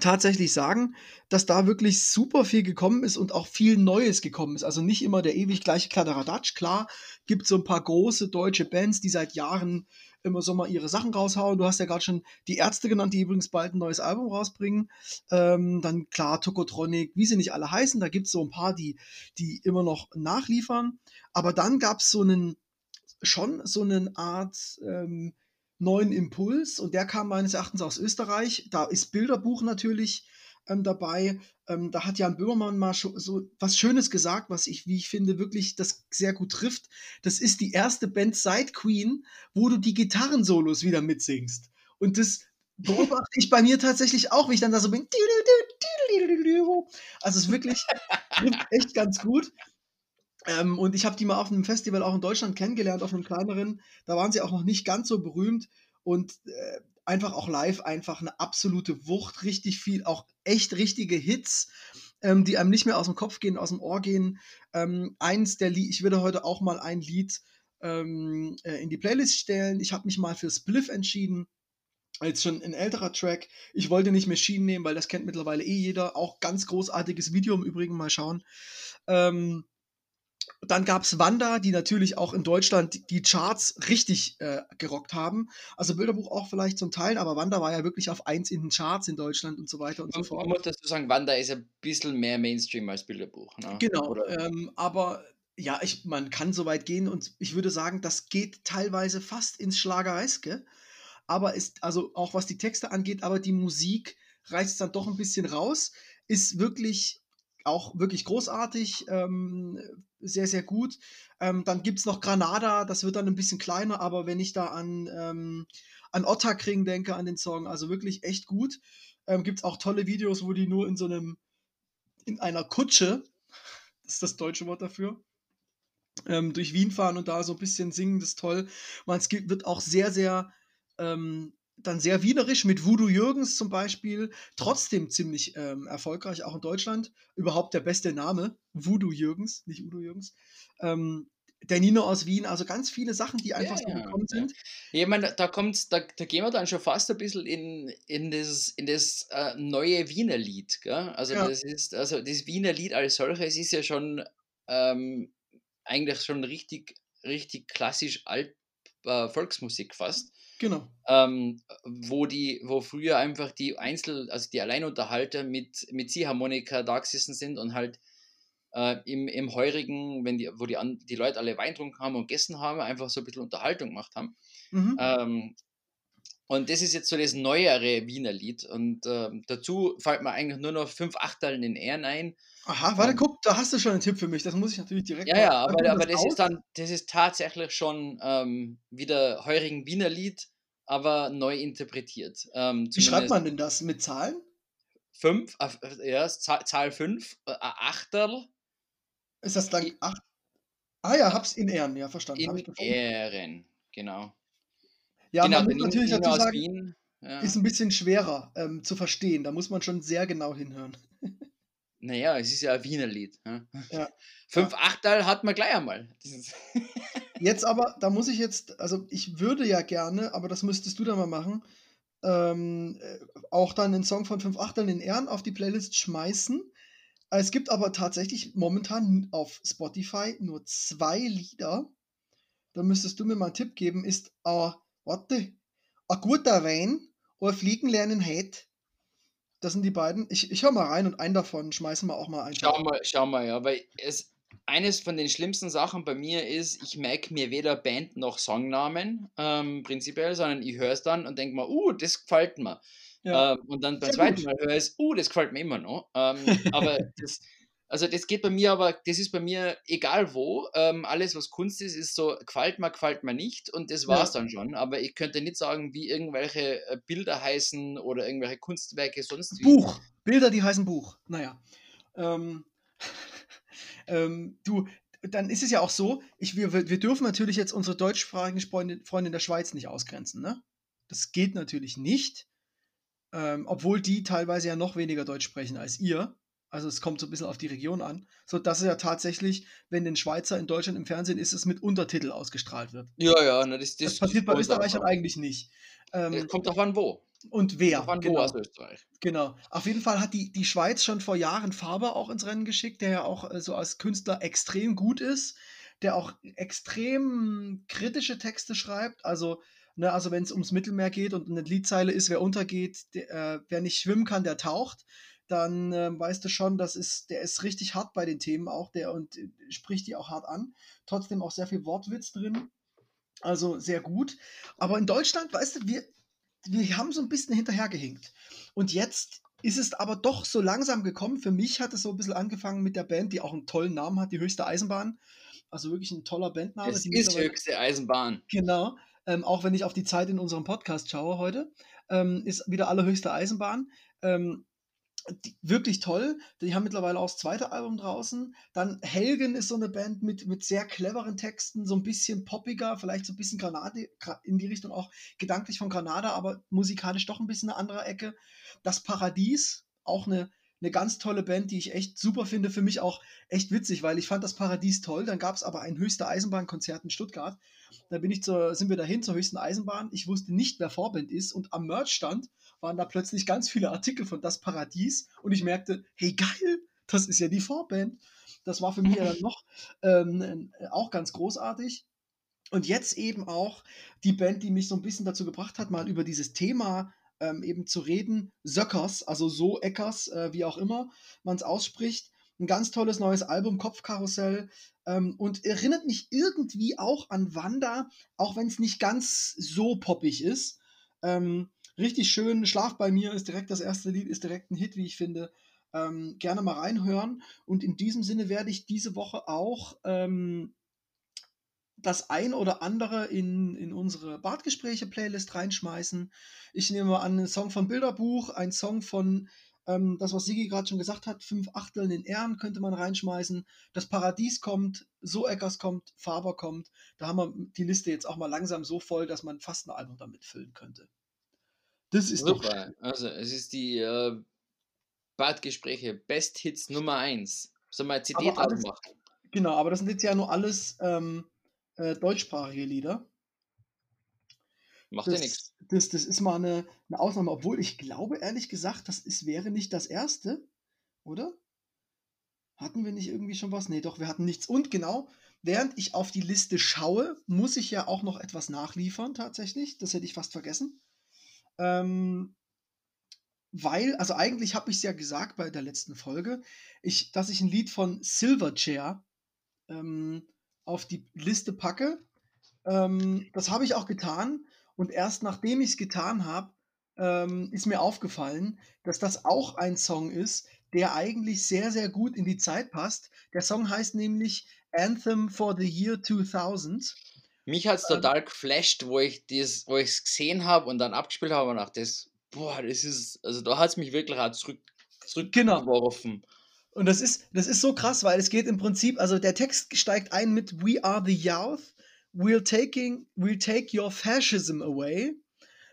tatsächlich sagen, dass da wirklich super viel gekommen ist und auch viel Neues gekommen ist. Also nicht immer der ewig gleiche Kladderadatsch. Klar, gibt so ein paar große deutsche Bands, die seit Jahren immer so mal ihre Sachen raushauen. Du hast ja gerade schon die Ärzte genannt, die übrigens bald ein neues Album rausbringen. Ähm, dann klar, Tokotronic, wie sie nicht alle heißen. Da gibt es so ein paar, die, die immer noch nachliefern. Aber dann gab es so einen, schon so eine Art ähm, neuen Impuls und der kam meines Erachtens aus Österreich. Da ist Bilderbuch natürlich ähm, dabei. Ähm, da hat Jan Böhmermann mal so was Schönes gesagt, was ich, wie ich finde, wirklich das sehr gut trifft. Das ist die erste Band seit Queen, wo du die Gitarrensolos wieder mitsingst. Und das beobachte ich bei mir tatsächlich auch, wie ich dann da so bin. Also es ist wirklich echt ganz gut. Ähm, und ich habe die mal auf einem Festival auch in Deutschland kennengelernt, auf einem kleineren. Da waren sie auch noch nicht ganz so berühmt. Und äh, einfach auch live einfach eine absolute Wucht, richtig viel, auch echt richtige Hits, ähm, die einem nicht mehr aus dem Kopf gehen, aus dem Ohr gehen. Ähm, eins der Lied, ich würde heute auch mal ein Lied ähm, äh, in die Playlist stellen. Ich habe mich mal für Spliff entschieden. Jetzt schon ein älterer Track. Ich wollte nicht Machine nehmen, weil das kennt mittlerweile eh jeder. Auch ganz großartiges Video im Übrigen mal schauen. Ähm, dann gab es Wanda, die natürlich auch in Deutschland die Charts richtig äh, gerockt haben. Also Bilderbuch auch vielleicht zum Teil, aber Wanda war ja wirklich auf 1 in den Charts in Deutschland und so weiter und man, so fort. Man muss dazu sagen, Wanda ist ein bisschen mehr Mainstream als Bilderbuch. Ne? Genau, ähm, aber ja, ich, man kann so weit gehen und ich würde sagen, das geht teilweise fast ins Schlagereske. Aber ist, also auch was die Texte angeht, aber die Musik reißt dann doch ein bisschen raus. Ist wirklich auch wirklich großartig, ähm, sehr, sehr gut. Ähm, dann gibt es noch Granada, das wird dann ein bisschen kleiner, aber wenn ich da an, ähm, an Ottakring denke, an den Song, also wirklich echt gut. Ähm, gibt es auch tolle Videos, wo die nur in so einem, in einer Kutsche, das ist das deutsche Wort dafür, ähm, durch Wien fahren und da so ein bisschen singen, das ist toll. Man, es wird auch sehr, sehr ähm, dann sehr wienerisch mit Voodoo Jürgens zum Beispiel, trotzdem ziemlich ähm, erfolgreich, auch in Deutschland. Überhaupt der beste Name, Voodoo Jürgens, nicht Udo Jürgens. Ähm, der Nino aus Wien, also ganz viele Sachen, die einfach Ja, so gekommen ja. sind. Ich meine, da kommt, da, da gehen wir dann schon fast ein bisschen in, in das, in das äh, neue Wiener Lied. Gell? Also Ja. das ist, also das Wiener Lied als solches ist ja schon ähm, eigentlich schon richtig, richtig klassisch alt äh, Volksmusik fast. Genau. ähm, wo die, wo früher einfach die Einzel, also die Alleinunterhalter mit, mit Ziehharmonika da gesessen sind und halt äh, im, im Heurigen, wenn die, wo die, an, die Leute alle Wein getrunken haben und gegessen haben, einfach so ein bisschen Unterhaltung gemacht haben. Mhm. Ähm, und das ist jetzt so das neuere Wiener Lied. Und ähm, dazu fällt mir eigentlich nur noch fünf Achteln in Ehren ein. Aha, warte, ähm, guck, da hast du schon einen Tipp für mich. Das muss ich natürlich direkt Ja, ja, aber, aber das aus. ist dann, das ist tatsächlich schon ähm, wieder heurigen Wiener Lied, aber neu interpretiert. Ähm, Wie schreibt man denn das? Mit Zahlen? 5, ja, Zahl, Zahl 5, äh, Achterl Ist das dann acht? Ah ja, hab's in Ehren, ja, verstanden. In. Ehren. Genau. Ja, genau, man muss natürlich dazu sagen, Wien. Ja. ist ein bisschen schwerer ähm, zu verstehen. Da muss man schon sehr genau hinhören. Naja, es ist ja ein Wiener Lied. Ja. Ja. Fünf Achterl hat man gleich einmal. Jetzt aber, da muss ich jetzt, also ich würde ja gerne, aber das müsstest du dann mal machen, ähm, äh, auch dann einen Song von fünf Achteln in Ehren auf die Playlist schmeißen. Es gibt aber tatsächlich momentan auf Spotify nur zwei Lieder. Da müsstest du mir mal einen Tipp geben, ist, äh, warte, ein guter Wein oder Fliegen lernen heute. Das sind die beiden. Ich, ich höre mal rein und einen davon schmeißen wir auch mal ein. schau mal, schau mal, ja, weil es eines von den schlimmsten Sachen bei mir ist, ich merke mir weder Band noch Songnamen ähm, prinzipiell, sondern ich höre es dann und denke mir, uh, das gefällt mir. Ja. Ähm, und dann beim Sehr zweiten gut. Mal höre ich es, uh, das gefällt mir immer noch. Ähm, aber das, also das geht bei mir, aber das ist bei mir egal wo. Ähm, alles, was Kunst ist, ist so, gefällt mir, gefällt mir nicht und das Ja. war es dann schon. Aber ich könnte nicht sagen, wie irgendwelche äh, Bilder heißen oder irgendwelche Kunstwerke sonst wie. Buch. Bilder, die heißen Buch. Naja. Ähm, ähm, du, dann ist es ja auch so, ich, wir, wir dürfen natürlich jetzt unsere deutschsprachigen Freunde, Freunde in der Schweiz nicht ausgrenzen. Ne? Das geht natürlich nicht. Ähm, obwohl die teilweise ja noch weniger Deutsch sprechen als ihr. Also es kommt so ein bisschen auf die Region an. So dass es ja tatsächlich, wenn ein Schweizer in Deutschland im Fernsehen ist, es mit Untertitel ausgestrahlt wird. Ja, ja, na, das, Das, das, passiert bei Österreichern an. eigentlich nicht. Ähm, kommt davon wo. und wer? Wo genau. aus Österreich. Genau. Auf jeden Fall hat die, die Schweiz schon vor Jahren Faber auch ins Rennen geschickt, der ja auch äh, so als Künstler extrem gut ist, der auch extrem kritische Texte schreibt. Also, ne, also wenn es ums Mittelmeer geht und eine Liedzeile ist, wer untergeht, der, äh, wer nicht schwimmen kann, der taucht, dann äh, weißt du schon, das ist, der ist richtig hart bei den Themen auch, der und äh, spricht die auch hart an. Trotzdem auch sehr viel Wortwitz drin. Also sehr gut. Aber in Deutschland, weißt du, wir, wir haben so ein bisschen hinterhergehinkt. Und jetzt ist es aber doch so langsam gekommen. Für mich hat es so ein bisschen angefangen mit der Band, die auch einen tollen Namen hat, die höchste Eisenbahn. Also wirklich ein toller Bandname. Es die ist höchste Eisenbahn. Genau. Ähm, auch wenn ich auf die Zeit in unserem Podcast schaue heute, ähm, ist wieder allerhöchste Eisenbahn. Ähm, wirklich toll. Die haben mittlerweile auch das zweite Album draußen. Dann Helgen ist so eine Band mit, mit sehr cleveren Texten, so ein bisschen poppiger, vielleicht so ein bisschen Granade, gra- in die Richtung auch gedanklich von Granada, aber musikalisch doch ein bisschen eine andere Ecke. Das Paradies, auch eine, eine ganz tolle Band, die ich echt super finde. Für mich auch echt witzig, weil ich fand das Paradies toll. Dann gab es aber ein höchste Eisenbahnkonzert in Stuttgart. Da bin ich zur, sind wir dahin zur höchsten Eisenbahn. Ich wusste nicht, wer Vorband ist und am Merchstand waren da plötzlich ganz viele Artikel von Das Paradies und ich merkte, hey geil, das ist ja die Vorband. Das war für mich ja dann noch ähm, auch ganz großartig. Und jetzt eben auch die Band, die mich so ein bisschen dazu gebracht hat, mal über dieses Thema ähm, eben zu reden. Söckers, also so Eckers, äh, wie auch immer man es ausspricht. Ein ganz tolles neues Album, Kopfkarussell. Ähm, und erinnert mich irgendwie auch an Wanda, auch wenn es nicht ganz so poppig ist. Ähm, richtig schön. Schlaf bei mir ist direkt das erste Lied, ist direkt ein Hit, wie ich finde. Ähm, gerne mal reinhören. Und in diesem Sinne werde ich diese Woche auch ähm, das ein oder andere in, in unsere Bartgespräche-Playlist reinschmeißen. Ich nehme mal an, einen Song vom Bilderbuch, ein Song von ähm, das, was Sigi gerade schon gesagt hat, fünf Achteln in Ehren könnte man reinschmeißen. Das Paradies kommt, So Eckers kommt, Faber kommt. Da haben wir die Liste jetzt auch mal langsam so voll, dass man fast ein Album damit füllen könnte. Das ist doch Super. Also, es ist die äh, Badgespräche Best Hits Nummer 1. Sollen wir eine CD draus machen? Genau, aber das sind jetzt ja nur alles ähm, äh, deutschsprachige Lieder. Macht ja Das, nichts. das, das ist mal eine, eine Ausnahme, obwohl ich glaube, ehrlich gesagt, das ist, wäre nicht das erste, oder? Hatten wir nicht irgendwie schon was? Nee, doch, wir hatten nichts. Und genau, während ich auf die Liste schaue, muss ich ja auch noch etwas nachliefern, tatsächlich. Das hätte ich fast vergessen. Ähm, weil, also eigentlich habe ich es ja gesagt bei der letzten Folge, ich, dass ich ein Lied von Silverchair ähm, auf die Liste packe. Ähm, das habe ich auch getan. Und erst nachdem ich es getan habe, ähm, ist mir aufgefallen, dass das auch ein Song ist, der eigentlich sehr, sehr gut in die Zeit passt. Der Song heißt nämlich Anthem for the Year 2000. Mich hat es Ähm, total geflasht, wo ich es gesehen habe und dann abgespielt habe und dachte, boah, das ist, also da hat es mich wirklich auch zurück, Genau. Und das ist, das ist so krass, weil es geht im Prinzip, also der Text steigt ein mit We are the youth, we'll, taking, we'll take your fascism away.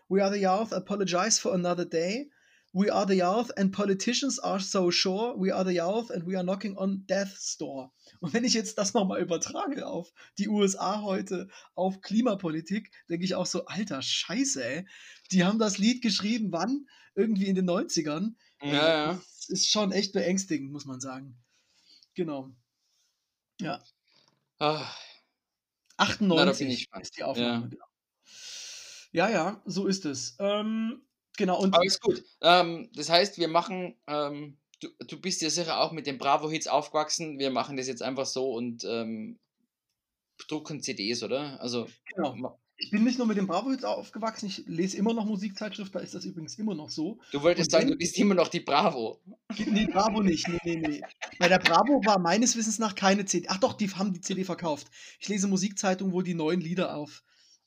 We are the youth, apologize for another day. We are the youth and politicians are so sure. We are the youth and we are knocking on death's door. Und wenn ich jetzt das nochmal übertrage auf die USA heute, auf Klimapolitik, denke ich auch so, alter Scheiße, ey. Die haben das Lied geschrieben, wann? Irgendwie in den 90ern. Ja, ja. Das ist schon echt beängstigend, muss man sagen. Genau. Ja. Ah, 98 ich gespannt. ist die Aufnahme. genau. Ja, ja, so ist es. Ähm, genau, und Aber ist gut. Ähm, das heißt, wir machen, ähm, du, du bist ja sicher auch mit den Bravo-Hits aufgewachsen. Wir machen das jetzt einfach so und ähm, drucken CDs, oder? Also, genau. Ich bin nicht nur mit dem Bravo-Hits aufgewachsen, ich lese immer noch Musikzeitschrift, da ist das übrigens immer noch so. du wolltest sagen, du bist immer noch die Bravo. Nee, Bravo nicht. Nee, nee, nee. Bei der Bravo war meines Wissens nach keine CD. Ach doch, die haben die CD verkauft. Ich lese Musikzeitungen, wo die neuen Lieder auf,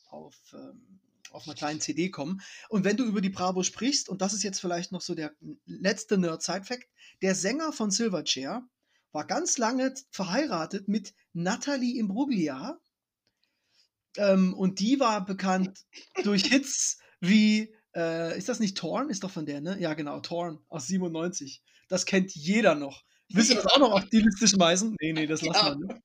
auf, ähm, auf einer kleinen CD kommen. Und wenn du über die Bravo sprichst, und das ist jetzt vielleicht noch so der letzte Nerd-Side-Fact, der Sänger von Silverchair war ganz lange verheiratet mit Natalie Imbruglia. Ähm, und die war bekannt durch Hits wie, äh, ist das nicht Torn? Ist doch von der, ne? Ja, genau, Torn aus 97. Das kennt jeder noch. Willst du das auch noch auf die Liste schmeißen? Nee, nee, das lassen wir. Ne?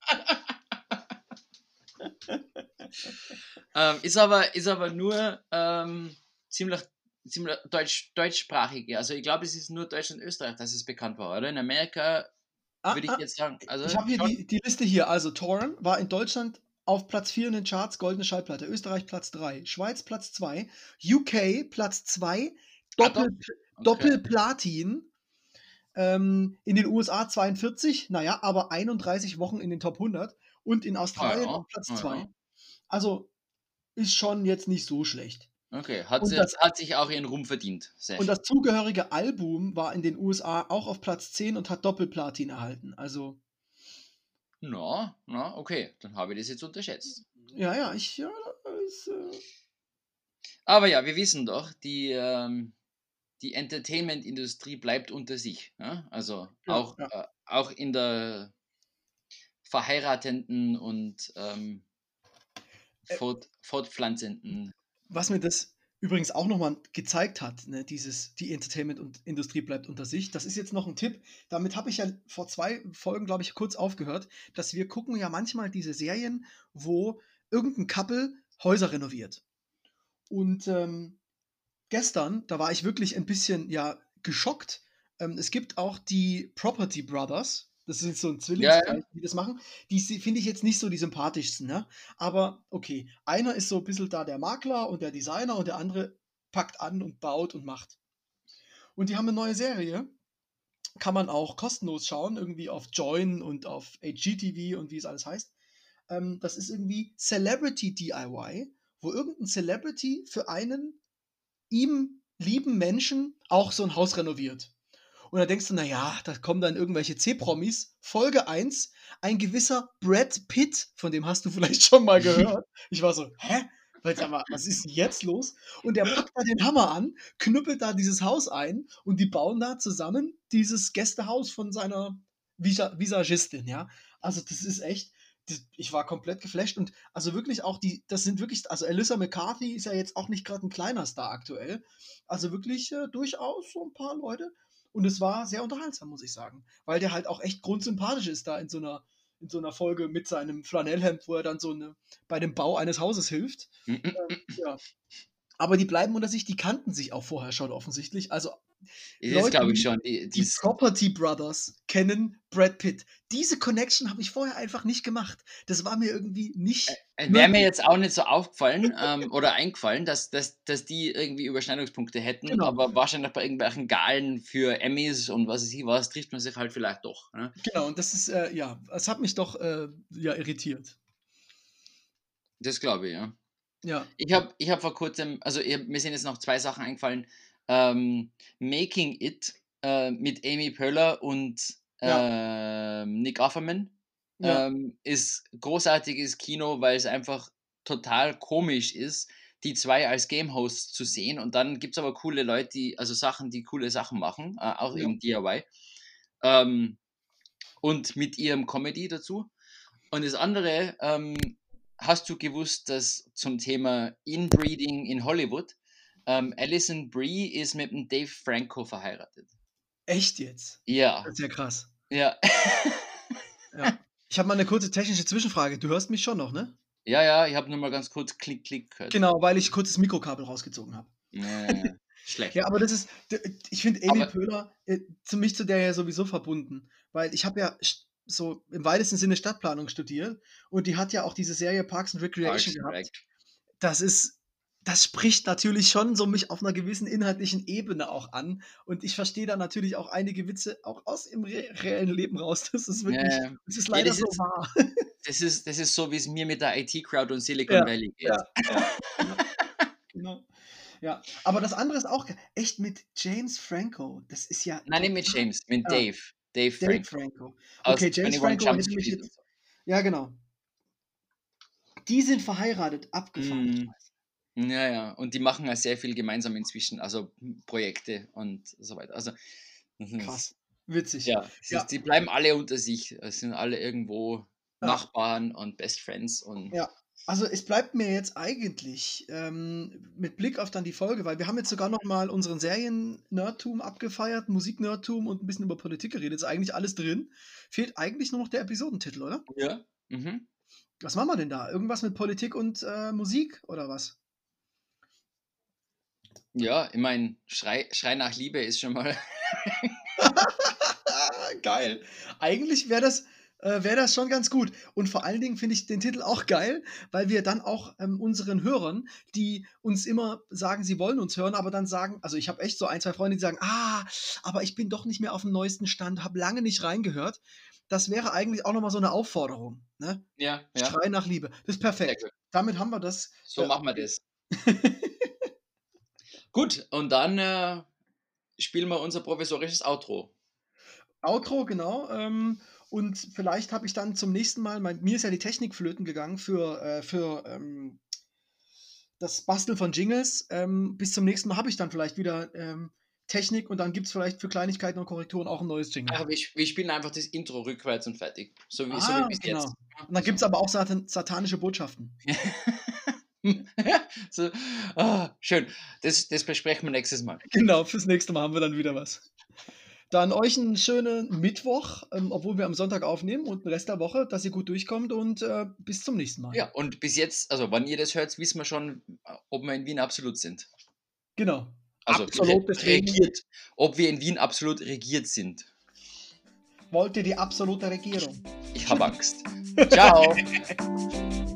Ähm, ist, aber, ist aber nur ähm, ziemlich, ziemlich deutsch, deutschsprachige. Also, ich glaube, es ist nur Deutschland und Österreich, dass es bekannt war, oder? In Amerika Ah, würde ich ah, jetzt sagen. Also, ich habe hier die, die Liste hier. Also Torn war in Deutschland auf Platz 4 in den Charts, goldene Schallplatte. Österreich Platz 3, Schweiz Platz 2, UK Platz 2, Ah, Doppel, okay. Doppelplatin. Ähm, in den USA 42, naja, aber 31 Wochen in den Top 100 und in Australien ja, auf Platz ah, 2. ja. Also ist schon jetzt nicht so schlecht. Okay, hat, sie, das- hat sich auch ihren Ruhm verdient. Sehr Und das zugehörige Album war in den USA auch auf Platz 10 und hat Doppelplatin erhalten. Also, Na, na, okay, dann habe ich das jetzt unterschätzt. ja, ja, ich, ja, ist, äh, Aber ja, wir wissen doch, die, ähm, die Entertainment-Industrie bleibt unter sich. Ja? Also Ja, auch, ja. Äh, auch in der verheiratenden und ähm, Äh, fort, fortpflanzenden. was mir das übrigens auch nochmal gezeigt hat, ne, dieses, die Entertainment-Industrie bleibt unter sich. Das ist jetzt noch ein Tipp. Damit habe ich ja vor zwei Folgen, glaube ich, kurz aufgehört, dass wir gucken ja manchmal diese Serien, wo irgendein Couple Häuser renoviert. Und ähm, gestern, da war ich wirklich ein bisschen ja geschockt. Ähm, es gibt auch die Property Brothers. Das ist so ein Zwillingspärchen, die das machen. Die finde ich jetzt nicht so die sympathischsten, ne? Aber okay, einer ist so ein bisschen da der Makler und der Designer und der andere packt an und baut und macht. Und die haben eine neue Serie. Kann man auch kostenlos schauen, irgendwie auf Join und auf HGTV und wie es alles heißt. Ähm, das ist irgendwie Celebrity DIY, wo irgendein Celebrity für einen ihm lieben Menschen auch so ein Haus renoviert. Und da denkst du, naja, da kommen dann irgendwelche C-Promis. Folge 1, ein gewisser Brad Pitt, von dem hast du vielleicht schon mal gehört. Ich war so, hä? Was ist jetzt los? Und der packt da den Hammer an, knüppelt da dieses Haus ein und die bauen da zusammen dieses Gästehaus von seiner Visa Visagistin, ja. Also das ist echt, ich war komplett geflasht und also wirklich auch die, das sind wirklich, also Alyssa McCarthy ist ja jetzt auch nicht gerade ein kleiner Star aktuell. Also wirklich äh, durchaus so ein paar Leute. Und es war sehr unterhaltsam, muss ich sagen. Weil der halt auch echt grundsympathisch ist da in so einer, in so einer Folge mit seinem Flanellhemd, wo er dann so eine, bei dem Bau eines Hauses hilft. Mhm. Ähm, ja. Aber die bleiben unter sich, die kannten sich auch vorher schon offensichtlich. Also Das Leute, glaube ich schon. Die, die die, Property Brothers kennen Brad Pitt. Diese Connection habe ich vorher einfach nicht gemacht. Das war mir irgendwie nicht. Wäre mir jetzt auch nicht so aufgefallen ähm, oder eingefallen, dass, dass, dass die irgendwie Überschneidungspunkte hätten, Genau. aber wahrscheinlich bei irgendwelchen Galen für Emmys und was weiß ich was, trifft man sich halt vielleicht doch. Ne? Genau, und das ist, äh, ja, es hat mich doch äh, ja, irritiert. Das glaube ich, ja. Ja, Ich habe ich hab vor kurzem, also ich, mir sind jetzt noch zwei Sachen eingefallen. Ähm, Making It äh, mit Amy Pöller und ähm, Nick Offerman Ja. ähm, ist großartiges Kino, weil es einfach total komisch ist, die zwei als Game Hosts zu sehen. Und dann gibt es aber coole Leute, die, also Sachen, die coole Sachen machen, äh, auch Ja. im DIY. Ähm, und mit ihrem Comedy dazu. Und das andere, ähm, hast du gewusst, dass zum Thema Inbreeding in Hollywood, ähm, Alison Brie ist mit dem Dave Franco verheiratet. echt jetzt. Ja, Das ist ja krass. ja. Ja. Ich habe mal eine kurze technische Zwischenfrage. Du hörst mich schon noch, ne? ja, ja, ich habe nur mal ganz kurz Klick, Klick gehört. Genau, weil ich kurz das Mikrokabel rausgezogen habe. Ja. Schlecht. Ja, aber das ist, ich finde Amy Aber- Pöhler äh, zu mich zu der ja sowieso verbunden, weil ich habe ja so im weitesten Sinne Stadtplanung studiert und die hat ja auch diese Serie Parks and Recreation Parks gehabt. Rec. Das ist, das spricht natürlich schon so mich auf einer gewissen inhaltlichen Ebene auch an und ich verstehe da natürlich auch einige Witze auch aus dem re reellen Leben raus. Das ist wirklich, Ja, ja. das ist Ja, leider das so ist- wahr. Das ist, das ist so, wie es mir mit der IT-Crowd und Silicon Ja, Valley geht. ja. Genau. Ja, aber das andere ist auch echt mit James Franco. Das ist ja Nein, nicht mit James, mit. Dave. Dave Dave Franco. Franco. aus Okay, James 21 Franco hätte mich jetzt. Ja, genau. Die sind verheiratet, abgefahren. Mm. Ja, ja. Und die machen ja sehr viel gemeinsam inzwischen, also Projekte und so weiter. Also, ist- Krass. Witzig. Ja, Ja. Ist, die bleiben alle unter sich. Es sind alle irgendwo Ja. Nachbarn und Best Friends und Ja. Also es bleibt mir jetzt eigentlich ähm, mit Blick auf dann die Folge, weil wir haben jetzt sogar noch mal unseren Serien-Nerdtum abgefeiert, Musik-Nerdtum und ein bisschen über Politik geredet. Ist eigentlich alles drin. Fehlt eigentlich nur noch der Episodentitel, oder? ja. Mhm. Was machen wir denn da? Irgendwas mit Politik und äh, Musik oder was? Ja, ich meine, Schrei, Schrei nach Liebe ist schon mal. geil. Eigentlich wäre das, äh, wär das schon ganz gut. Und vor allen Dingen finde ich den Titel auch geil, weil wir dann auch ähm, unseren Hörern, die uns immer sagen, sie wollen uns hören, aber dann sagen, also ich habe echt so ein, zwei Freunde, die sagen, ah, aber ich bin doch nicht mehr auf dem neuesten Stand, habe lange nicht reingehört. Das wäre eigentlich auch nochmal so eine Aufforderung. Ne? Ja, ja. Schrei nach Liebe. Das ist perfekt. Damit haben wir das. So Ja. machen wir das. Gut, und dann äh, spielen wir unser provisorisches Outro. Outro, genau. Ähm, und vielleicht habe ich dann zum nächsten Mal, mein, mir ist ja die Technik flöten gegangen für, äh, für ähm, das Basteln von Jingles. Ähm, bis zum nächsten Mal habe ich dann vielleicht wieder ähm, Technik und dann gibt es vielleicht für Kleinigkeiten und Korrekturen auch ein neues Jingle. Ach, wir, wir spielen einfach das Intro rückwärts und fertig. So wie, so Ah, wie bis genau. jetzt. Und dann gibt es aber auch satan satanische Botschaften. so, ah, schön. Das, das besprechen wir nächstes Mal. Genau, fürs nächste Mal haben wir dann wieder was. Dann euch einen schönen Mittwoch, ähm, obwohl wir am Sonntag aufnehmen und den Rest der Woche, dass ihr gut durchkommt und äh, bis zum nächsten Mal. Ja, und bis jetzt, also wann ihr das hört, wissen wir schon, ob wir in Wien absolut sind. Genau. Also Absolut, regiert. Ob wir in Wien absolut regiert sind. Wollt ihr die absolute Regierung? Ich habe Angst. Ciao.